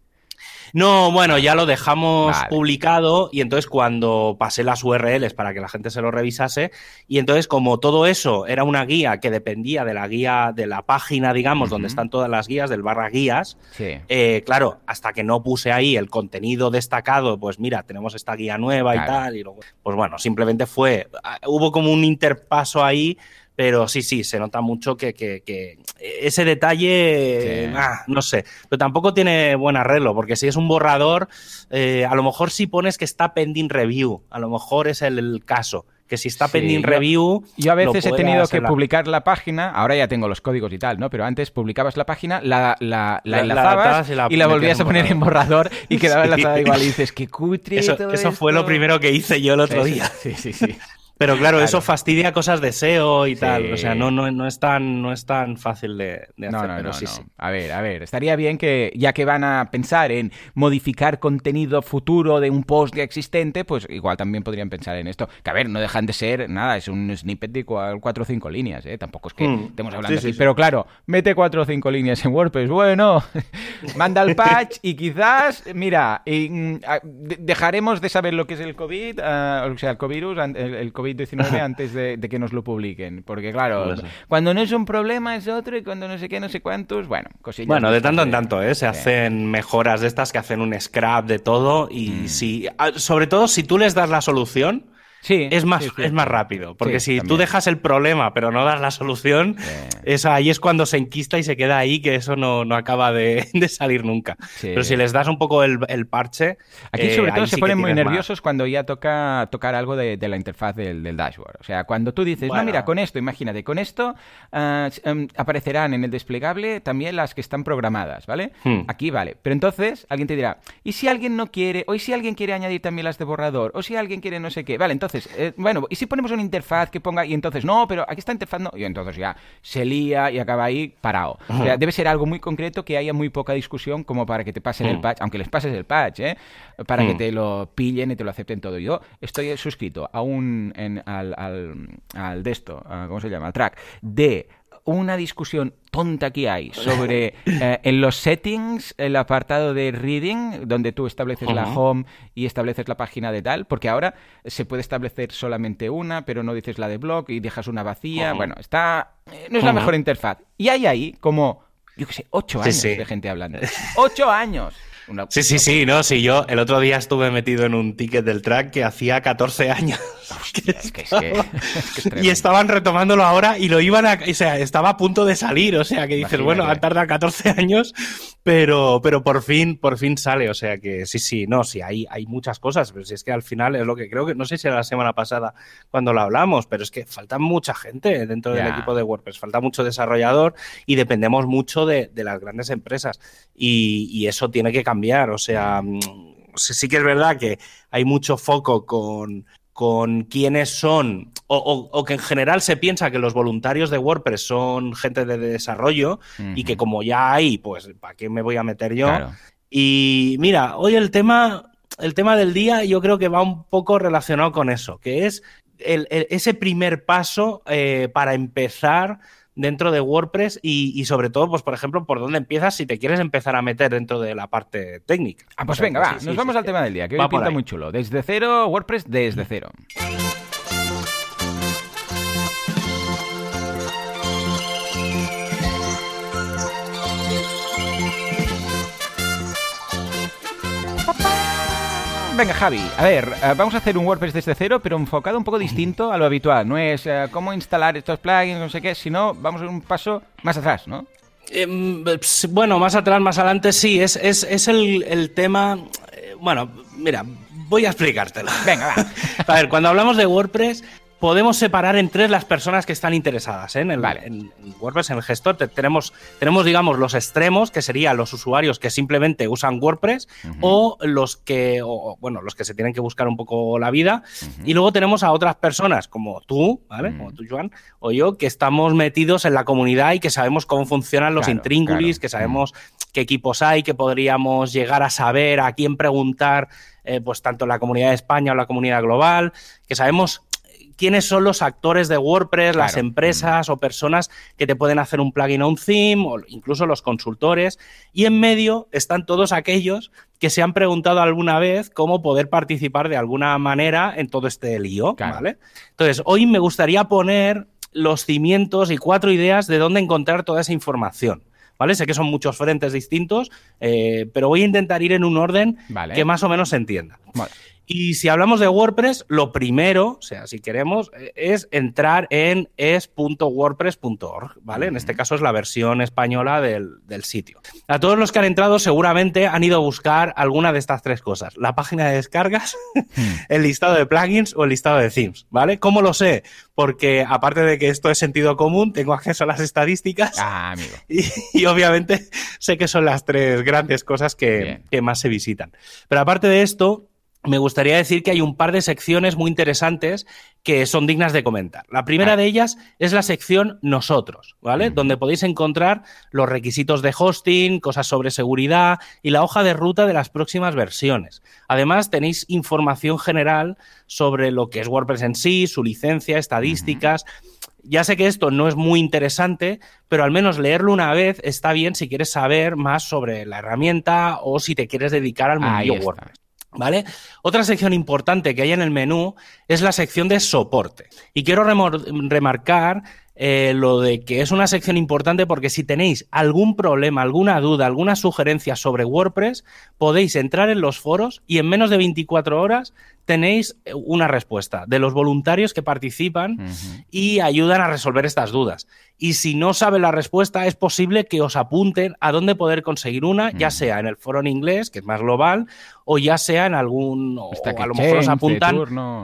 No, bueno, ya lo dejamos publicado y entonces cuando pasé las URLs para que la gente se lo revisase y entonces como todo eso era una guía que dependía de la guía de la página, digamos, donde están todas las guías del barra guías, eh, claro, hasta que no puse ahí el contenido destacado, pues mira, tenemos esta guía nueva y tal, y luego, pues bueno, simplemente fue, ah, hubo como un interpaso ahí pero sí, sí, se nota mucho que, ese detalle, ah, no sé, pero tampoco tiene buen arreglo, porque si es un borrador, eh, a lo mejor si pones que está pending review, a lo mejor es el, caso que si está pending review. Yo a veces he tenido que publicar la página, ahora ya tengo los códigos y tal, ¿no? Pero antes publicabas la página, la, la, enlazabas y la, volvías a poner en borrador y quedaba enlazada igual. Y dices, qué cutre. Eso, eso fue lo primero que hice yo el otro día. Sí, sí, sí. Pero claro, eso fastidia cosas de SEO y tal. O sea, no, no, no, es tan, no es tan fácil de, hacer. No, no, no, A ver, a ver. Estaría bien que, ya que van a pensar en modificar contenido futuro de un post ya existente, pues igual también podrían pensar en esto. Que a ver, no dejan de ser nada, es un snippet de cuatro o cinco líneas, ¿eh? Tampoco es que hmm. estemos hablando así. Pero claro, mete cuatro o cinco líneas en WordPress. Bueno, manda el patch y quizás, mira, mm, dejaremos de saber lo que es el COVID, ah, o sea, el COVID, el COVID 19 antes de, que nos lo publiquen. Porque claro, cuando no es un problema es otro y cuando no sé qué, no sé cuántos, bueno, cosillas. Bueno, de tanto en tanto, ¿eh? Se hacen mejoras de estas que hacen un scrap de todo y mm. si, ah, sobre todo si tú les das la solución, Sí, es más, es más rápido. Porque si tú dejas el problema pero no das la solución, ahí es cuando se enquista y se queda ahí, que eso no, acaba de, salir nunca. Pero si les das un poco el, parche. Aquí, sobre eh, todo, se ponen muy nerviosos cuando ya toca tocar algo de, la interfaz del, dashboard. O sea, cuando tú dices, no, mira, con esto, imagínate, con esto ah, em, aparecerán en el desplegable también las que están programadas, ¿vale? Hmm. Aquí vale. Pero entonces alguien te dirá, ¿y si alguien no quiere? ¿O si alguien quiere añadir también las de borrador? ¿O si alguien quiere no sé qué? Vale, entonces entonces, eh, bueno, ¿y si ponemos una interfaz que ponga y entonces no, pero aquí está interfaz no? Y entonces ya se lía y acaba ahí parado. O sea, debe ser algo muy concreto que haya muy poca discusión como para que te pasen el mm. patch, aunque les pases el patch, ¿eh? Para que mm. te lo pillen y te lo acepten todo. Yo estoy suscrito a un, al, al, al de esto, ¿cómo se llama? Al track de una discusión tonta que hay sobre eh, en los settings, el apartado de reading, donde tú estableces la home y estableces la página de tal, porque ahora se puede establecer solamente una, pero no dices la de blog y dejas una vacía. Bueno, está. Eh, no es la mejor interfaz. Y hay ahí como, yo qué sé, ocho años de gente hablando. ¡Ocho años! Sí, sí, sí, no, sí, yo el otro día estuve metido en un ticket del track que hacía 14 años y estaban retomándolo ahora y lo iban a. O sea, estaba a punto de salir. O sea, que dices, bueno, han tardado 14 años, pero, pero por fin, por fin sale. O sea que sí, sí, no, sí, hay, hay muchas cosas. Pero si es que al final es lo que creo que. No sé si era la semana pasada cuando lo hablamos, pero es que falta mucha gente dentro del equipo de WordPress. Falta mucho desarrollador y dependemos mucho de, las grandes empresas. Y, y, eso tiene que cambiar. O sea. Mm, sí que es verdad que hay mucho foco con, con quiénes son, o, que en general se piensa que los voluntarios de WordPress son gente de desarrollo y que como ya hay, pues, ¿para qué me voy a meter yo? Y mira, hoy el tema, el tema del día yo creo que va un poco relacionado con eso, que es ese primer paso eh, para empezar dentro de WordPress y, sobre todo, pues por ejemplo, por dónde empiezas si te quieres empezar a meter dentro de la parte técnica. Ah, pues venga, va, nos vamos al tema del día, que hoy pinta muy chulo. Desde cero, WordPress desde cero. Venga, Javi, a ver, eh, vamos a hacer un WordPress desde cero, pero enfocado un poco distinto a lo habitual. No es eh, cómo instalar estos plugins, no sé qué, sino vamos a un paso más atrás, ¿no? Em, bueno, más atrás, más adelante, sí, es, es, el, el, tema. Eh, bueno, mira, voy a explicártelo. Venga, va. a ver, cuando hablamos de WordPress, podemos separar en tres las personas que están interesadas ¿eh? en, el, en, WordPress, en el gestor. tenemos, tenemos, digamos, los extremos, que serían los usuarios que simplemente usan WordPress o los que, bueno, los que se tienen que buscar un poco la vida. Y luego tenemos a otras personas, como tú, ¿vale? Como tú, Joan, o yo, que estamos metidos en la comunidad y que sabemos cómo funcionan los intríngulis, que sabemos qué equipos hay, que podríamos llegar a saber a quién preguntar, eh, pues tanto en la comunidad de España o la comunidad global, que sabemos quiénes son los actores de WordPress, las empresas o personas que te pueden hacer un plugin o un theme, o incluso los consultores. Y en medio están todos aquellos que se han preguntado alguna vez cómo poder participar de alguna manera en todo este lío. ¿vale? Entonces, hoy me gustaría poner los cimientos y cuatro ideas de dónde encontrar toda esa información. ¿Vale? Sé que son muchos frentes distintos, eh, pero voy a intentar ir en un orden que más o menos se entienda. Vale. Y si hablamos de WordPress, lo primero, o sea, si queremos, eh, es entrar en es.wordpress.org, ¿vale? En este caso es la versión española del, sitio. A todos los que han entrado seguramente han ido a buscar alguna de estas tres cosas. La página de descargas, hmm. el listado de plugins o el listado de themes, ¿vale? ¿Cómo lo sé? Porque aparte de que esto es sentido común, tengo acceso a las estadísticas. Ah, amigo. Y, obviamente sé que son las tres grandes cosas que, que más se visitan. Pero aparte de esto, me gustaría decir que hay un par de secciones muy interesantes que son dignas de comentar. La primera ah. de ellas es la sección Nosotros, ¿vale? Donde podéis encontrar los requisitos de hosting, cosas sobre seguridad y la hoja de ruta de las próximas versiones. Además, tenéis información general sobre lo que es WordPress en sí, su licencia, estadísticas. Ya sé que esto no es muy interesante, pero al menos leerlo una vez está bien si quieres saber más sobre la herramienta o si te quieres dedicar al mundo WordPress. ¿Vale? Otra sección importante que hay en el menú es la sección de soporte. Y quiero remarcar eh, lo de que es una sección importante porque si tenéis algún problema, alguna duda, alguna sugerencia sobre WordPress, podéis entrar en los foros y en menos de 24 horas tenéis eh, una respuesta de los voluntarios que participan y ayudan a resolver estas dudas. Y si no sabe la respuesta, es posible que os apunten a dónde poder conseguir una, ya sea en el foro en inglés, que es más global, o ya sea en algún, o a lo mejor os apuntan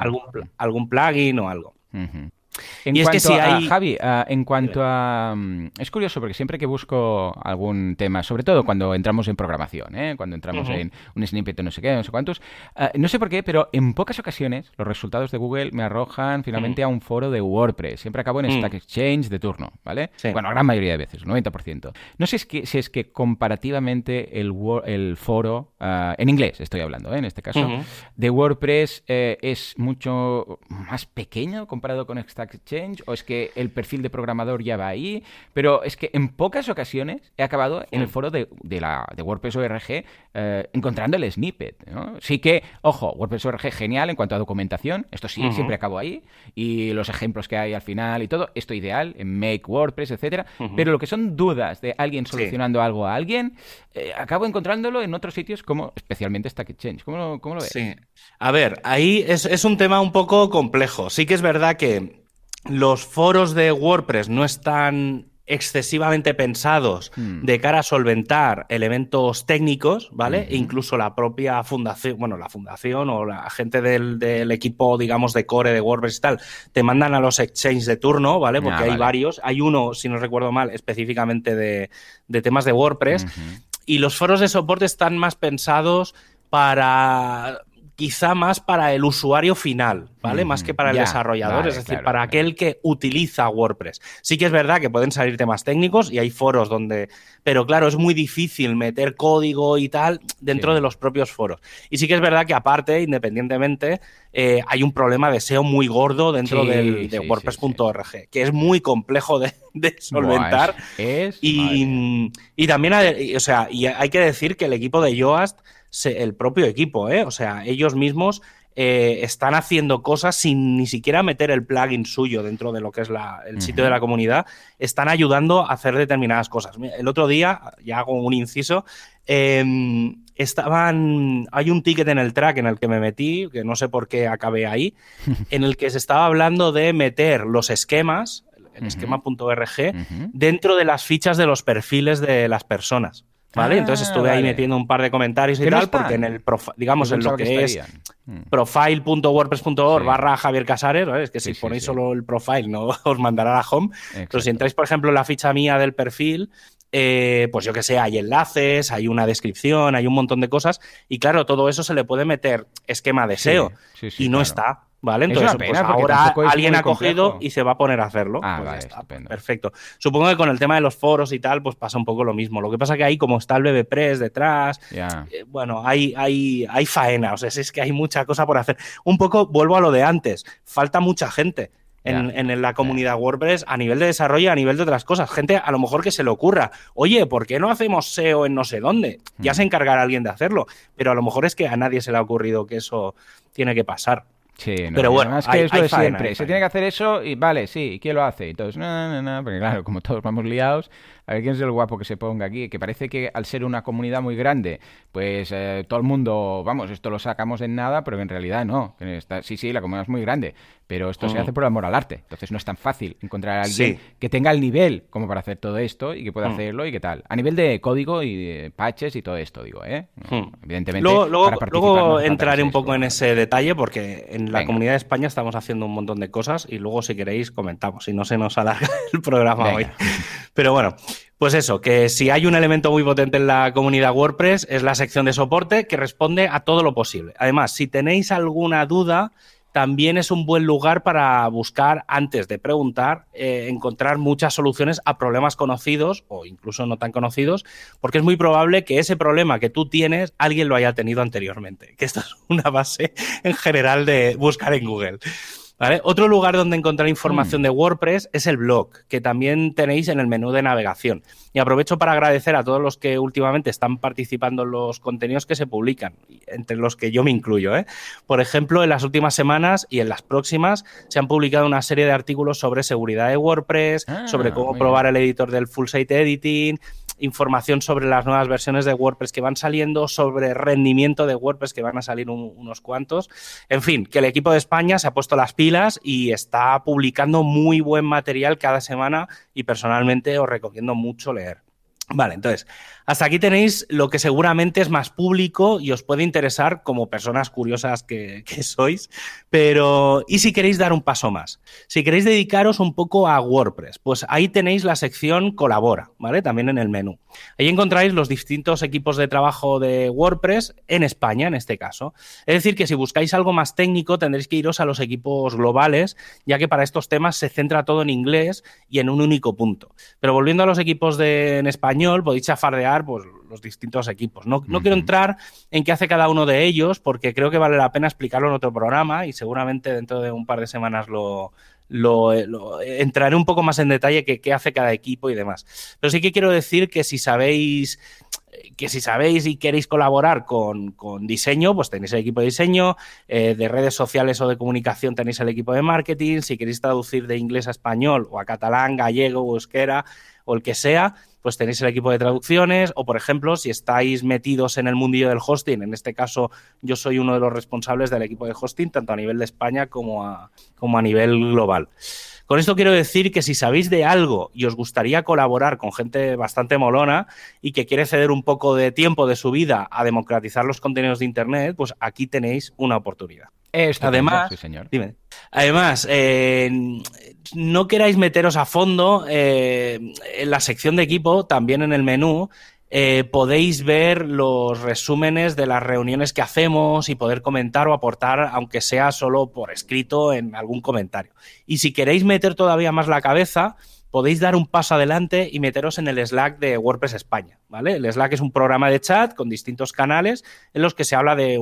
algún, algún plugin o algo. En y es que si hay... Javi, en cuanto a... Mm, es curioso porque siempre que busco algún tema, sobre todo cuando entramos en programación, ¿eh? cuando entramos en un snippet no sé qué, no sé cuántos, ah, no sé por qué, pero en pocas ocasiones los resultados de Google me arrojan finalmente a un foro de WordPress. Siempre acabo en Stack Exchange de turno, ¿vale? Bueno, gran mayoría de veces, 90%. No sé si es que, si es que comparativamente el, el foro, ah, en inglés estoy hablando, ¿eh? en este caso, de WordPress eh, es mucho más pequeño comparado con Stack Exchange o es que el perfil de programador ya va ahí, pero es que en pocas ocasiones he acabado en el foro de, la, de WordPress ORG eh, encontrando el snippet. Sí que, ojo, WordPress ORG genial en cuanto a documentación, esto sí, siempre acabo ahí, y los ejemplos que hay al final y todo, esto ideal, en Make WordPress, etcétera, pero lo que son dudas de alguien solucionando algo a alguien, eh, acabo encontrándolo en otros sitios como especialmente Stack Exchange. ¿Cómo lo, cómo lo ves? Sí. A ver, ahí es, es un tema un poco complejo. Sí que es verdad que los foros de WordPress no están excesivamente pensados hmm. de cara a solventar elementos técnicos, ¿vale? E incluso la propia fundación, bueno, la fundación o la gente del, equipo, digamos, de core de WordPress y tal, te mandan a los exchanges de turno, ¿vale? Porque ah, hay varios. Hay uno, si no recuerdo mal, específicamente de, temas de WordPress. Y los foros de soporte están más pensados para quizá más para el usuario final, ¿vale? más que para el desarrollador, es decir, para aquel que utiliza WordPress. Sí que es verdad que pueden salir temas técnicos y hay foros donde, pero claro, es muy difícil meter código y tal dentro de los propios foros. Y sí que es verdad que aparte, independientemente, eh, hay un problema de SEO muy gordo dentro del, de WordPress.org, que es muy complejo de, solventar. y, y, también, hay, o sea, y hay que decir que el equipo de Yoast el propio equipo, ¿eh? O sea, ellos mismos eh, están haciendo cosas sin ni siquiera meter el plugin suyo dentro de lo que es el sitio de la comunidad, están ayudando a hacer determinadas cosas. El otro día, ya hago un inciso, em, estaban, hay un ticket en el track en el que me metí, que no sé por qué acabé ahí, en el que se estaba hablando de meter los esquemas, el esquema.org, dentro de las fichas de los perfiles de las personas. ¿Vale? Entonces ah, estuve ahí metiendo un par de comentarios y tal, porque en el, digamos, en lo que, es mm. profile.wordpress.org barra Javier Casares, es que si ponéis solo el profile no os mandará a la home, pero si entráis, por ejemplo, en la ficha mía del perfil, eh, pues yo que sé, hay enlaces, hay una descripción, hay un montón de cosas, y claro, todo eso se le puede meter esquema de SEO, y no está. ¿Vale? Entonces, pues ahora alguien ha cogido y se va a poner a hacerlo. Ah, pues perfecto. Supongo que con el tema de los foros y tal, pues pasa un poco lo mismo. Lo que pasa que ahí, como está el BBPress detrás, eh, bueno, hay, hay, hay faena. O sea, es que hay mucha cosa por hacer. Un poco, vuelvo a lo de antes, falta mucha gente. En, la comunidad WordPress a nivel de desarrollo, a nivel de otras cosas. Gente a lo mejor que se le ocurra, oye, ¿por qué no hacemos SEO en no sé dónde? Ya se encargará alguien de hacerlo, pero a lo mejor es que a nadie se le ha ocurrido que eso tiene que pasar. Sí, pero bueno, es que es lo de siempre. Se tiene que hacer eso y vale, sí, ¿quién lo hace? Entonces, no, no, no, porque claro, como todos vamos liados, a ver quién es el guapo que se ponga aquí, que parece que al ser una comunidad muy grande, pues eh, todo el mundo, vamos, esto lo sacamos en nada, pero en realidad no. sí, sí, la comunidad es muy grande, pero esto se hace por amor al arte. Entonces no es tan fácil encontrar a alguien que tenga el nivel como para hacer todo esto y que pueda hacerlo y qué tal. A nivel de código y de patches y todo esto, digo, ¿eh? Evidentemente. Luego, entraré un poco en ese detalle porque en la comunidad de España estamos haciendo un montón de cosas y luego si queréis comentamos, si no se nos alarga el programa hoy. Pero bueno, pues eso, que si hay un elemento muy potente en la comunidad WordPress es la sección de soporte que responde a todo lo posible. Además, si tenéis alguna duda, también es un buen lugar para buscar, antes de preguntar, eh, encontrar muchas soluciones a problemas conocidos o incluso no tan conocidos, porque es muy probable que ese problema que tú tienes alguien lo haya tenido anteriormente, que esto es una base en general de buscar en Google. Otro lugar donde encontrar información mm. de WordPress es el blog, que también tenéis en el menú de navegación. Y aprovecho para agradecer a todos los que últimamente están participando en los contenidos que se publican, entre los que yo me incluyo. ¿eh? Por ejemplo, en las últimas semanas y en las próximas se han publicado una serie de artículos sobre seguridad de WordPress, ah, sobre cómo probar el editor del Full Site Editing, información sobre las nuevas versiones de WordPress que van saliendo, sobre rendimiento de WordPress que van a salir unos cuantos. En fin, que el equipo de España se ha puesto las pilas y está publicando muy buen material cada semana y personalmente os recomiendo mucho leer. Vale, entonces, hasta aquí tenéis lo que seguramente es más público y os puede interesar como personas curiosas que, sois, pero ¿y si queréis dar un paso más? Si queréis dedicaros un poco a WordPress, pues ahí tenéis la sección Colabora, ¿vale? También en el menú. Ahí encontráis los distintos equipos de trabajo de WordPress en España, en este caso. Es decir, que si buscáis algo más técnico tendréis que iros a los equipos globales, ya que para estos temas se centra todo en inglés y en un único punto. Pero volviendo a los equipos de, en español, podéis chafardear pues, los distintos equipos. No, quiero entrar en qué hace cada uno de ellos, porque creo que vale la pena explicarlo en otro programa y seguramente dentro de un par de semanas lo, lo, entraré un poco más en detalle que qué hace cada equipo y demás. Pero sí que quiero decir que si sabéis que si sabéis y queréis colaborar con, diseño, pues tenéis el equipo de diseño, eh, de redes sociales o de comunicación tenéis el equipo de marketing, si queréis traducir de inglés a español o a catalán, gallego o euskera o el que sea, pues tenéis el equipo de traducciones o, por ejemplo, si estáis metidos en el mundillo del hosting, en este caso yo soy uno de los responsables del equipo de hosting, tanto a nivel de España como a, como a nivel global. Con esto quiero decir que si sabéis de algo y os gustaría colaborar con gente bastante molona y que quiere ceder un poco de tiempo de su vida a democratizar los contenidos de Internet, pues aquí tenéis una oportunidad. además, señor. Además eh, no queráis meteros a fondo eh, en la sección de equipo, también en el menú, eh, podéis ver los resúmenes de las reuniones que hacemos y poder comentar o aportar, aunque sea solo por escrito en algún comentario. Y si queréis meter todavía más la cabeza, podéis dar un paso adelante y meteros en el Slack de WordPress España, ¿vale? El Slack es un programa de chat con distintos canales en los que se habla de,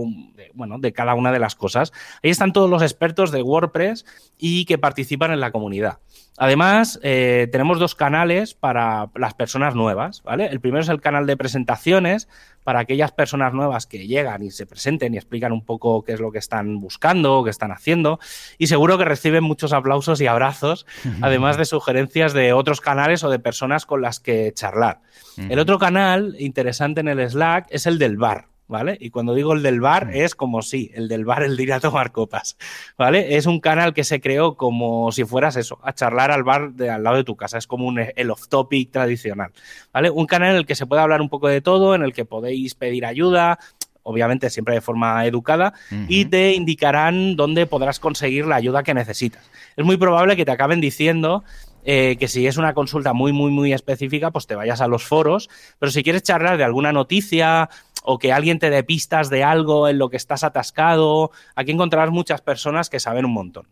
bueno, de cada una de las cosas. Ahí están todos los expertos de WordPress y que participan en la comunidad. Además, eh, tenemos dos canales para las personas nuevas, ¿vale? El primero es el canal de presentaciones para aquellas personas nuevas que llegan y se presenten y explican un poco qué es lo que están buscando, qué están haciendo. Y seguro que reciben muchos aplausos y abrazos, además de sugerencias de otros canales o de personas con las que charlar. El otro canal interesante en el Slack es el del bar. ¿vale? Y cuando digo el del bar, es como si, el del bar, el de ir a tomar copas, ¿vale? Es un canal que se creó como si fueras eso, a charlar al bar de al lado de tu casa, es como un, el off-topic tradicional, ¿vale? Un canal en el que se puede hablar un poco de todo, en el que podéis pedir ayuda, obviamente siempre de forma educada, y te indicarán dónde podrás conseguir la ayuda que necesitas. Es muy probable que te acaben diciendo eh, que si es una consulta muy, muy, muy específica, pues te vayas a los foros, pero si quieres charlar de alguna noticia o que alguien te dé pistas de algo en lo que estás atascado. Aquí encontrarás muchas personas que saben un montón.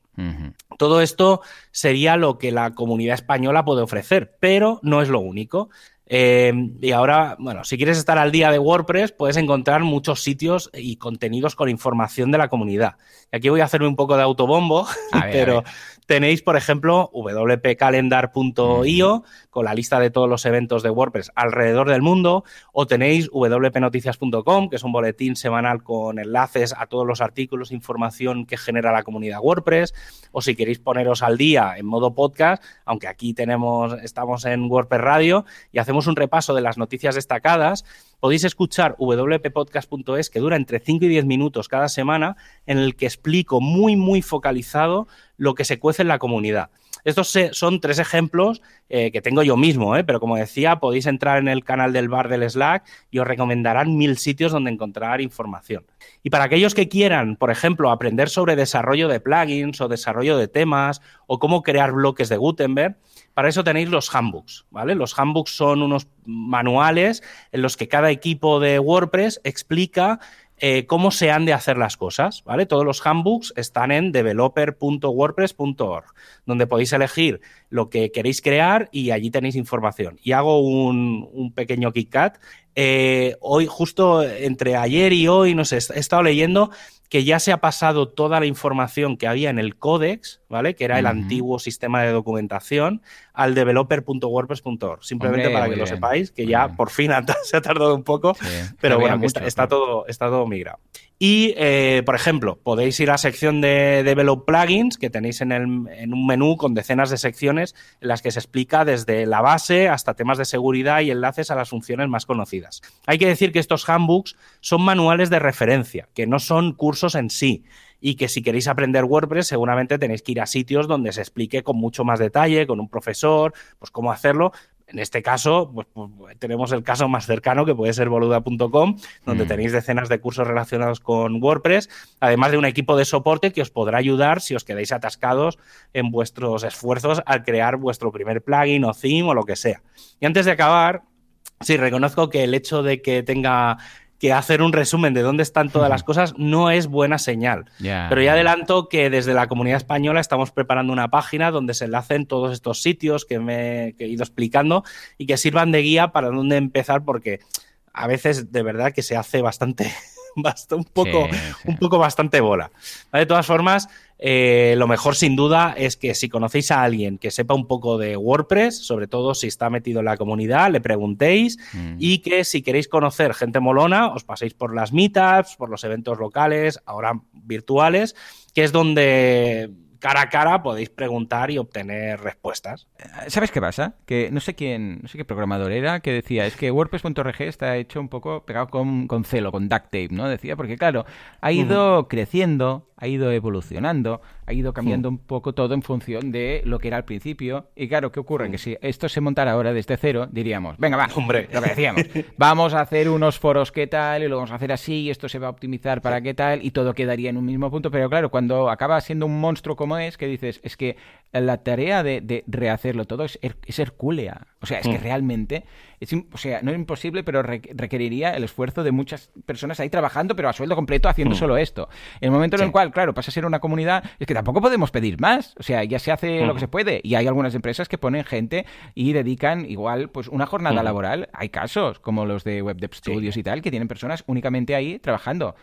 Todo esto sería lo que la comunidad española puede ofrecer, pero no es lo único. Eh, y ahora, bueno, si quieres estar al día de WordPress, puedes encontrar muchos sitios y contenidos con información de la comunidad. Y aquí voy a hacerme un poco de autobombo, pero tenéis, por ejemplo, wpcalendar.io con la lista de todos los eventos de WordPress alrededor del mundo, o tenéis wpnoticias.com, que es un boletín semanal con enlaces a todos los artículos, e información que genera la comunidad WordPress, o si queréis poneros al día en modo podcast, aunque aquí tenemos, estamos en WordPress Radio y hacemos un repaso de las noticias destacadas, podéis escuchar wppodcast.es que dura entre 5 y 10 minutos cada semana en el que explico muy, muy focalizado lo que se cuece en la comunidad. Estos son tres ejemplos eh, que tengo yo mismo, eh, pero como decía, podéis entrar en el canal del bar del Slack y os recomendarán mil sitios donde encontrar información. Y para aquellos que quieran, por ejemplo, aprender sobre desarrollo de plugins o desarrollo de temas o cómo crear bloques de Gutenberg, para eso tenéis los handbooks, ¿vale? Los handbooks son unos manuales en los que cada equipo de WordPress explica eh, cómo se han de hacer las cosas, ¿vale? Todos los handbooks están en developer.wordpress.org, donde podéis elegir lo que queréis crear y allí tenéis información. Y hago un, pequeño KitKat. Eh, hoy, justo entre ayer y hoy, no sé, he estado leyendo que ya se ha pasado toda la información que había en el códex, ¿vale? Que era el antiguo sistema de documentación, al developer.wordpress.org. Simplemente para que lo sepáis, que ya por fin se ha tardado un poco, pero bueno, está, todo, está todo migrado. Y, eh, por ejemplo, podéis ir a la sección de Develop Plugins, que tenéis en, en, un menú con decenas de secciones en las que se explica desde la base hasta temas de seguridad y enlaces a las funciones más conocidas. Hay que decir que estos handbooks son manuales de referencia, que no son cursos en sí y que si queréis aprender WordPress seguramente tenéis que ir a sitios donde se explique con mucho más detalle, con un profesor, pues cómo hacerlo, en este caso, pues, pues, tenemos el caso más cercano que puede ser boluda.com, donde mm. tenéis decenas de cursos relacionados con WordPress, además de un equipo de soporte que os podrá ayudar si os quedáis atascados en vuestros esfuerzos al crear vuestro primer plugin o theme o lo que sea. Y antes de acabar, sí, reconozco que el hecho de que tenga que hacer un resumen de dónde están todas las cosas no es buena señal. Pero ya adelanto que desde la comunidad española estamos preparando una página donde se enlacen todos estos sitios que me he ido explicando y que sirvan de guía para dónde empezar porque a veces de verdad que se hace bastante un, poco, un poco bastante bola. De todas formas, eh, lo mejor sin duda es que si conocéis a alguien que sepa un poco de WordPress, sobre todo si está metido en la comunidad, le preguntéis mm. y que si queréis conocer gente molona, os paséis por las meetups, por los eventos locales, ahora virtuales, que es donde cara a cara podéis preguntar y obtener respuestas. Eh, ¿Sabes qué pasa? Que no sé quién, no sé qué programador era que decía, es que WordPress.org está hecho un poco pegado con, con celo, con duct tape, ¿no? Decía, porque claro, ha ido creciendo, ha ido evolucionando, ha ido cambiando un poco todo en función de lo que era al principio. Y claro, ¿qué ocurre? Que si esto se montara ahora desde cero, diríamos, venga, va, hombre, lo que decíamos, vamos a hacer unos foros qué tal, y lo vamos a hacer así, y esto se va a optimizar para qué tal, y todo quedaría en un mismo punto. Pero claro, cuando acaba siendo un monstruo como es, que dices, es que la tarea de, rehacerlo todo es, es hercúlea. O sea, es que mm. realmente, es, o sea, no es imposible, pero requeriría el esfuerzo de muchas personas ahí trabajando, pero a sueldo completo haciendo mm. solo esto. En el momento en el cual, claro, pasa a ser una comunidad, es que tampoco podemos pedir más. O sea, ya se hace lo que se puede. Y hay algunas empresas que ponen gente y dedican igual, pues, una jornada laboral. Hay casos, como los de Web Dev Studios y tal, que tienen personas únicamente ahí trabajando.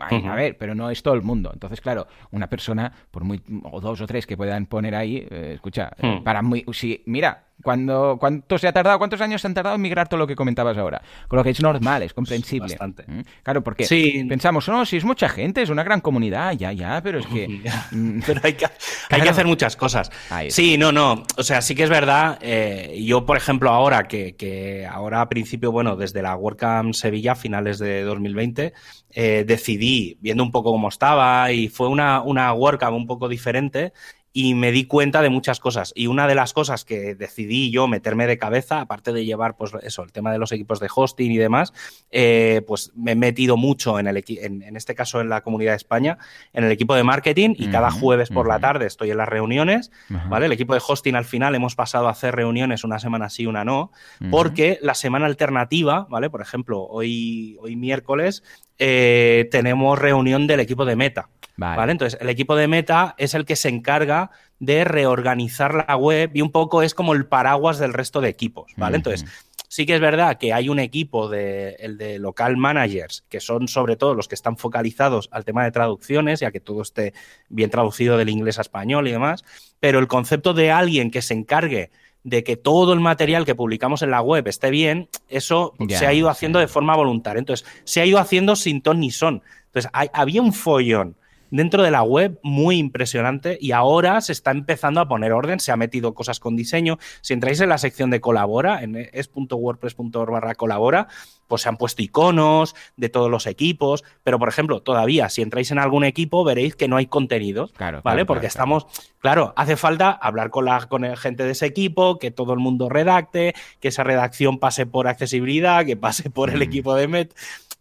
A ver, pero no es todo el mundo. Entonces, claro, una persona, por muy, o dos o tres que puedan poner ahí, eh, escucha, hmm. para muy, si, mira, cuando, ¿Cuánto se ha tardado? ¿Cuántos años se han tardado en migrar todo lo que comentabas ahora? Con lo que es normal, es comprensible. Bastante. ¿Mm? Claro, porque pensamos, no, si es mucha gente, es una gran comunidad, ya, ya, pero es que... Mm, pero hay que, hay que hacer muchas cosas. Sí, no, no. O sea, sí que es verdad. Eh, yo, por ejemplo, ahora que, que, ahora a principio, bueno, desde la WordCamp Sevilla, finales de 2020, eh, decidí, viendo un poco cómo estaba, y fue una, una WordCamp un poco diferente, y me di cuenta de muchas cosas. Y una de las cosas que decidí yo meterme de cabeza, aparte de llevar, pues eso, el tema de los equipos de hosting y demás, eh, pues me he metido mucho en, el, en, en, este caso en la Comunidad de España, en el equipo de marketing y cada jueves por la tarde estoy en las reuniones, ¿vale? El equipo de hosting al final hemos pasado a hacer reuniones una semana sí, una no, porque la semana alternativa, ¿vale? Por ejemplo, hoy, hoy miércoles eh, tenemos reunión del equipo de meta. Vale. Entonces, el equipo de Meta es el que se encarga de reorganizar la web y un poco es como el paraguas del resto de equipos, ¿vale? Entonces, sí que es verdad que hay un equipo de, el de local managers, que son sobre todo los que están focalizados al tema de traducciones, ya que todo esté bien traducido del inglés a español y demás, pero el concepto de alguien que se encargue de que todo el material que publicamos en la web esté bien, eso se ha ido haciendo de forma voluntaria. Entonces, se ha ido haciendo sin ton ni son. Entonces, había un follón dentro de la web muy impresionante y ahora se está empezando a poner orden, se ha metido cosas con diseño. Si entráis en la sección de colabora, en es.wordpress.org barra colabora, pues se han puesto iconos de todos los equipos, pero por ejemplo, todavía si entráis en algún equipo veréis que no hay contenidos, claro, ¿vale? Porque estamos, claro. hace falta hablar con la con gente de ese equipo, que todo el mundo redacte, que esa redacción pase por accesibilidad, que pase por el mm. equipo de Met.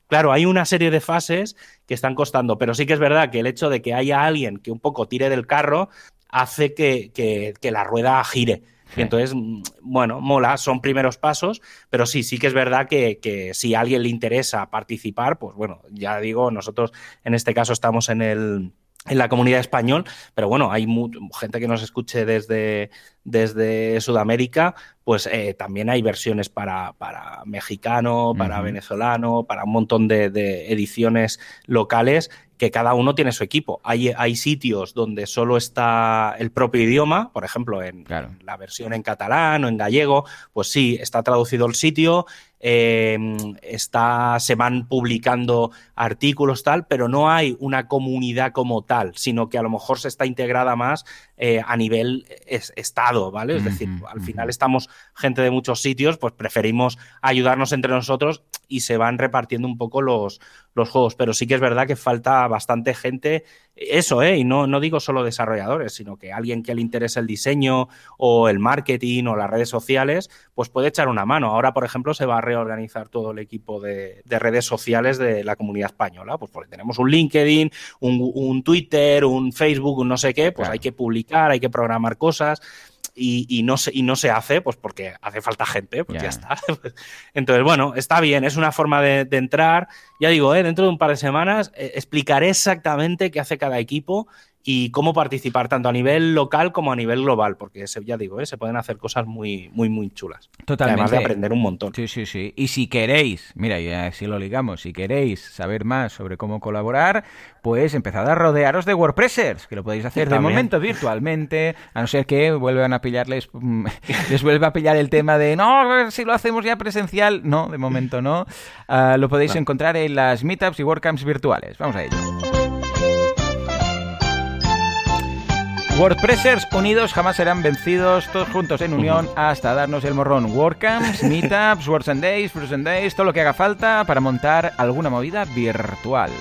Claro, hay una serie de fases que están costando, pero sí que es verdad que el hecho de que haya alguien que un poco tire del carro hace que, que, la rueda gire. Y entonces, mm, bueno, mola, son primeros pasos, pero sí, sí que es verdad que, que, si a alguien le interesa participar, pues bueno, ya digo, nosotros en este caso estamos en el, en la comunidad español, pero bueno, hay gente que nos escuche desde, desde Sudamérica, pues eh, también hay versiones para, para mexicano, para venezolano, para un montón de, de, ediciones locales que cada uno tiene su equipo. Hay, hay sitios donde solo está el propio idioma, por ejemplo, en la versión en catalán o en gallego, pues sí, está traducido el sitio, eh, está, se van publicando artículos tal, pero no hay una comunidad como tal, sino que a lo mejor se está integrada más eh, a nivel estado, ¿vale? Es decir, al final estamos gente de muchos sitios, pues preferimos ayudarnos entre nosotros y se van repartiendo un poco los, los juegos, pero sí que es verdad que falta bastante gente, eso, ¿eh? Y no, no digo solo desarrolladores, sino que alguien que le interese el diseño o el marketing o las redes sociales, pues puede echar una mano. Ahora, por ejemplo, se va a reorganizar todo el equipo de, redes sociales de la comunidad española, pues porque tenemos un LinkedIn, un, Twitter, un Facebook, un no sé qué, pues hay que publicar hay que programar cosas. Y, no se, y no se hace, pues porque hace falta gente, pues ya está. Entonces, bueno, está bien, es una forma de, entrar. Ya digo, ¿eh? dentro de un par de semanas eh, explicaré exactamente qué hace cada equipo y cómo participar tanto a nivel local como a nivel global, porque ya digo, ¿eh? se pueden hacer cosas muy, muy, muy chulas. Totalmente. Además de aprender un montón. Sí, sí, sí. Y si queréis, mira, y así lo ligamos, si queréis saber más sobre cómo colaborar, pues empezad a rodearos de WordPressers, que lo podéis hacer de momento virtualmente, a no ser que vuelvan a pillarles, les vuelva a pillar el tema de no, si lo hacemos ya presencial. No, de momento no. Ah, lo podéis encontrar en las meetups y WordCamps virtuales. Vamos a ello. WordPressers unidos jamás serán vencidos, todos juntos en unión hasta darnos el morrón. WordCamps, Meetups, Words and Days, Frozen Days, todo lo que haga falta para montar alguna movida virtual.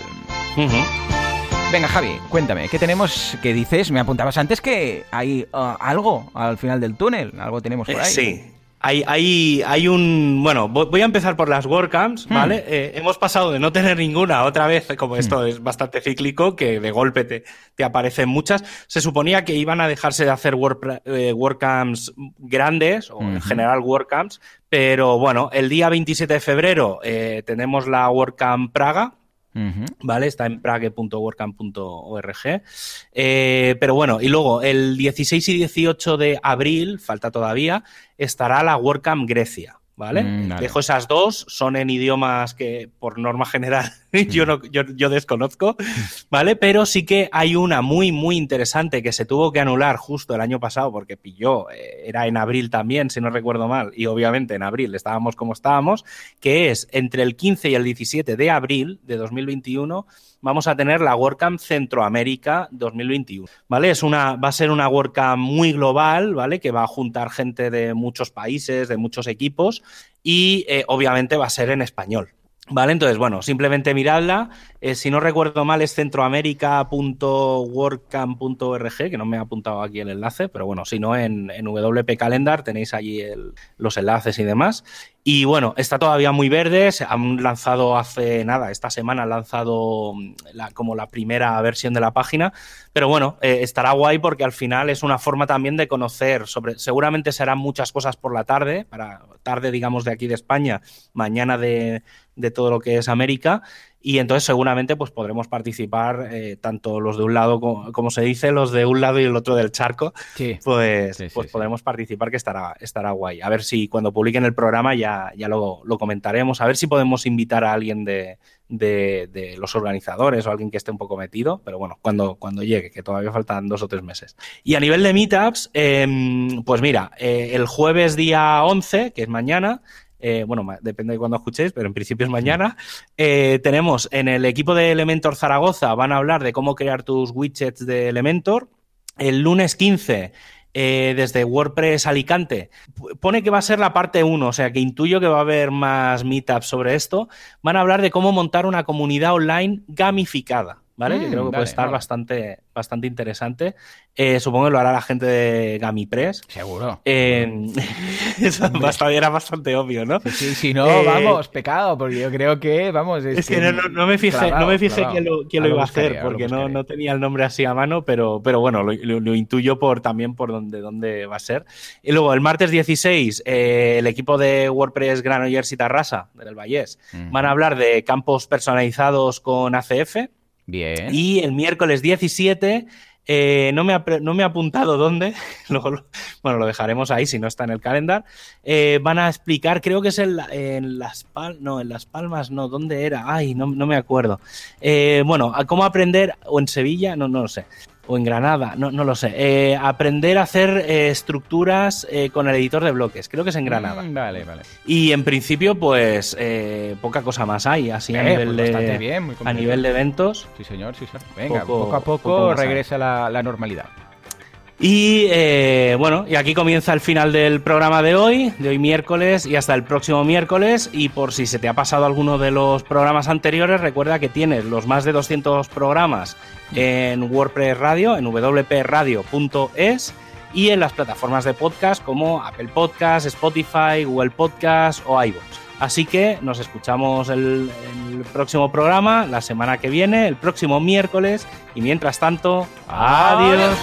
Venga, Javi, cuéntame, ¿qué tenemos? ¿Qué dices? Me apuntabas antes que hay uh, algo al final del túnel, algo tenemos por ahí. Sí, hay, hay, hay, un. Bueno, voy a empezar por las WordCamps, hmm. ¿vale? Eh, hemos pasado de no tener ninguna otra vez, como hmm. esto es bastante cíclico, que de golpe te, te, aparecen muchas. Se suponía que iban a dejarse de hacer eh, WordCamps grandes, o en general WordCamps, pero bueno, el día 27 de febrero eh, tenemos la WordCamp Praga, ¿Vale? Está en prague.workcamp.org. Eh, pero bueno, y luego el 16 y 18 de abril, falta todavía, estará la WordCamp Grecia. ¿Vale? Mm, Dejo esas dos, son en idiomas que por norma general yo, no, yo, desconozco, ¿vale? Pero sí que hay una muy, muy interesante que se tuvo que anular justo el año pasado porque pilló, eh, era en abril también, si no recuerdo mal, y obviamente en abril estábamos como estábamos, que es entre el 15 y el 17 de abril de 2021 vamos a tener la WordCamp Centroamérica 2021, ¿vale? Es una, va a ser una WordCamp muy global, ¿vale? Que va a juntar gente de muchos países, de muchos equipos y eh, obviamente va a ser en español, Vale, entonces, bueno, simplemente miradla. Eh, si no recuerdo mal, es centroamerica.wordcamp.org, que no me ha apuntado aquí el enlace, pero bueno, si no, en, en WP Calendar tenéis allí los enlaces y demás. Y bueno, está todavía muy verde, se han lanzado hace nada, esta semana han lanzado mm, como la primera versión de la página, pero bueno, eh, estará guay porque al final es una forma también de conocer sobre, seguramente serán muchas cosas por la tarde, para tarde digamos de aquí de España, mañana de, de todo lo que es América, y entonces seguramente pues podremos participar eh, tanto los de un lado como, se dice los de un lado y el otro del charco pues, pues podremos participar que estará estará guay. A ver si cuando publiquen el programa ya, ya lo, comentaremos. A ver si podemos invitar a alguien de, de, los organizadores o alguien que esté un poco metido pero bueno cuando, cuando llegue que todavía faltan dos o tres meses. Y a nivel de meetups em, pues mira eh, el jueves día 11 que es mañana eh, bueno, depende de cuándo escuchéis, pero en principio es mañana. Eh, tenemos en el equipo de Elementor Zaragoza, van a hablar de cómo crear tus widgets de Elementor. El lunes 15 eh, desde WordPress Alicante. Pone que va a ser la parte 1, o sea que intuyo que va a haber más meetups sobre esto. Van a hablar de cómo montar una comunidad online gamificada. ¿Vale? que creo que mm, puede estar bastante, bastante interesante. Eh, supongo que lo hará la gente de Gamipress. Seguro. Eh, eso era bastante obvio, ¿no? Sí, si no, eh, vamos, pecado, porque yo creo que, vamos... Es, que, no, me fijé, no me fijé quién lo, quién lo iba a hacer, porque no, no tenía el nombre así a mano, pero, pero bueno, lo, intuyo por, también por dónde, dónde va a ser. Y luego, el martes 16, el equipo de WordPress Granollers y Tarrasa, del Vallés, van a hablar de campos personalizados con ACF, Bien. Y el miércoles 17, eh, no, me ha, no me ha apuntado dónde, Luego, bueno, lo dejaremos ahí si no está en el calendar. Eh, van a explicar, creo que es en, en Las Palmas, no, en Las Palmas, no, ¿dónde era? Ay, no, no me acuerdo. Eh, bueno, cómo aprender, o en Sevilla, no, no lo sé o en Granada, no, no lo sé. Eh, aprender a hacer eh, estructuras eh, con el editor de bloques, creo que es en Granada. Mm, vale, vale. Y en principio, pues poca cosa más hay, así a nivel pues de a nivel de eventos. Sí, señor, sí, señor. Venga, poco, a poco, regresa la, la normalidad. Y eh, bueno, y aquí comienza el final del programa de hoy, de hoy miércoles y hasta el próximo miércoles. Y por si se te ha pasado alguno de los programas anteriores, recuerda que tienes los más de 200 programas en WordPress Radio, en wpradio.es y en las plataformas de podcast como Apple Podcast, Spotify, Google Podcast o iVoox. Así que nos escuchamos el, el, próximo programa, la semana que viene, el próximo miércoles. Y mientras tanto, adiós.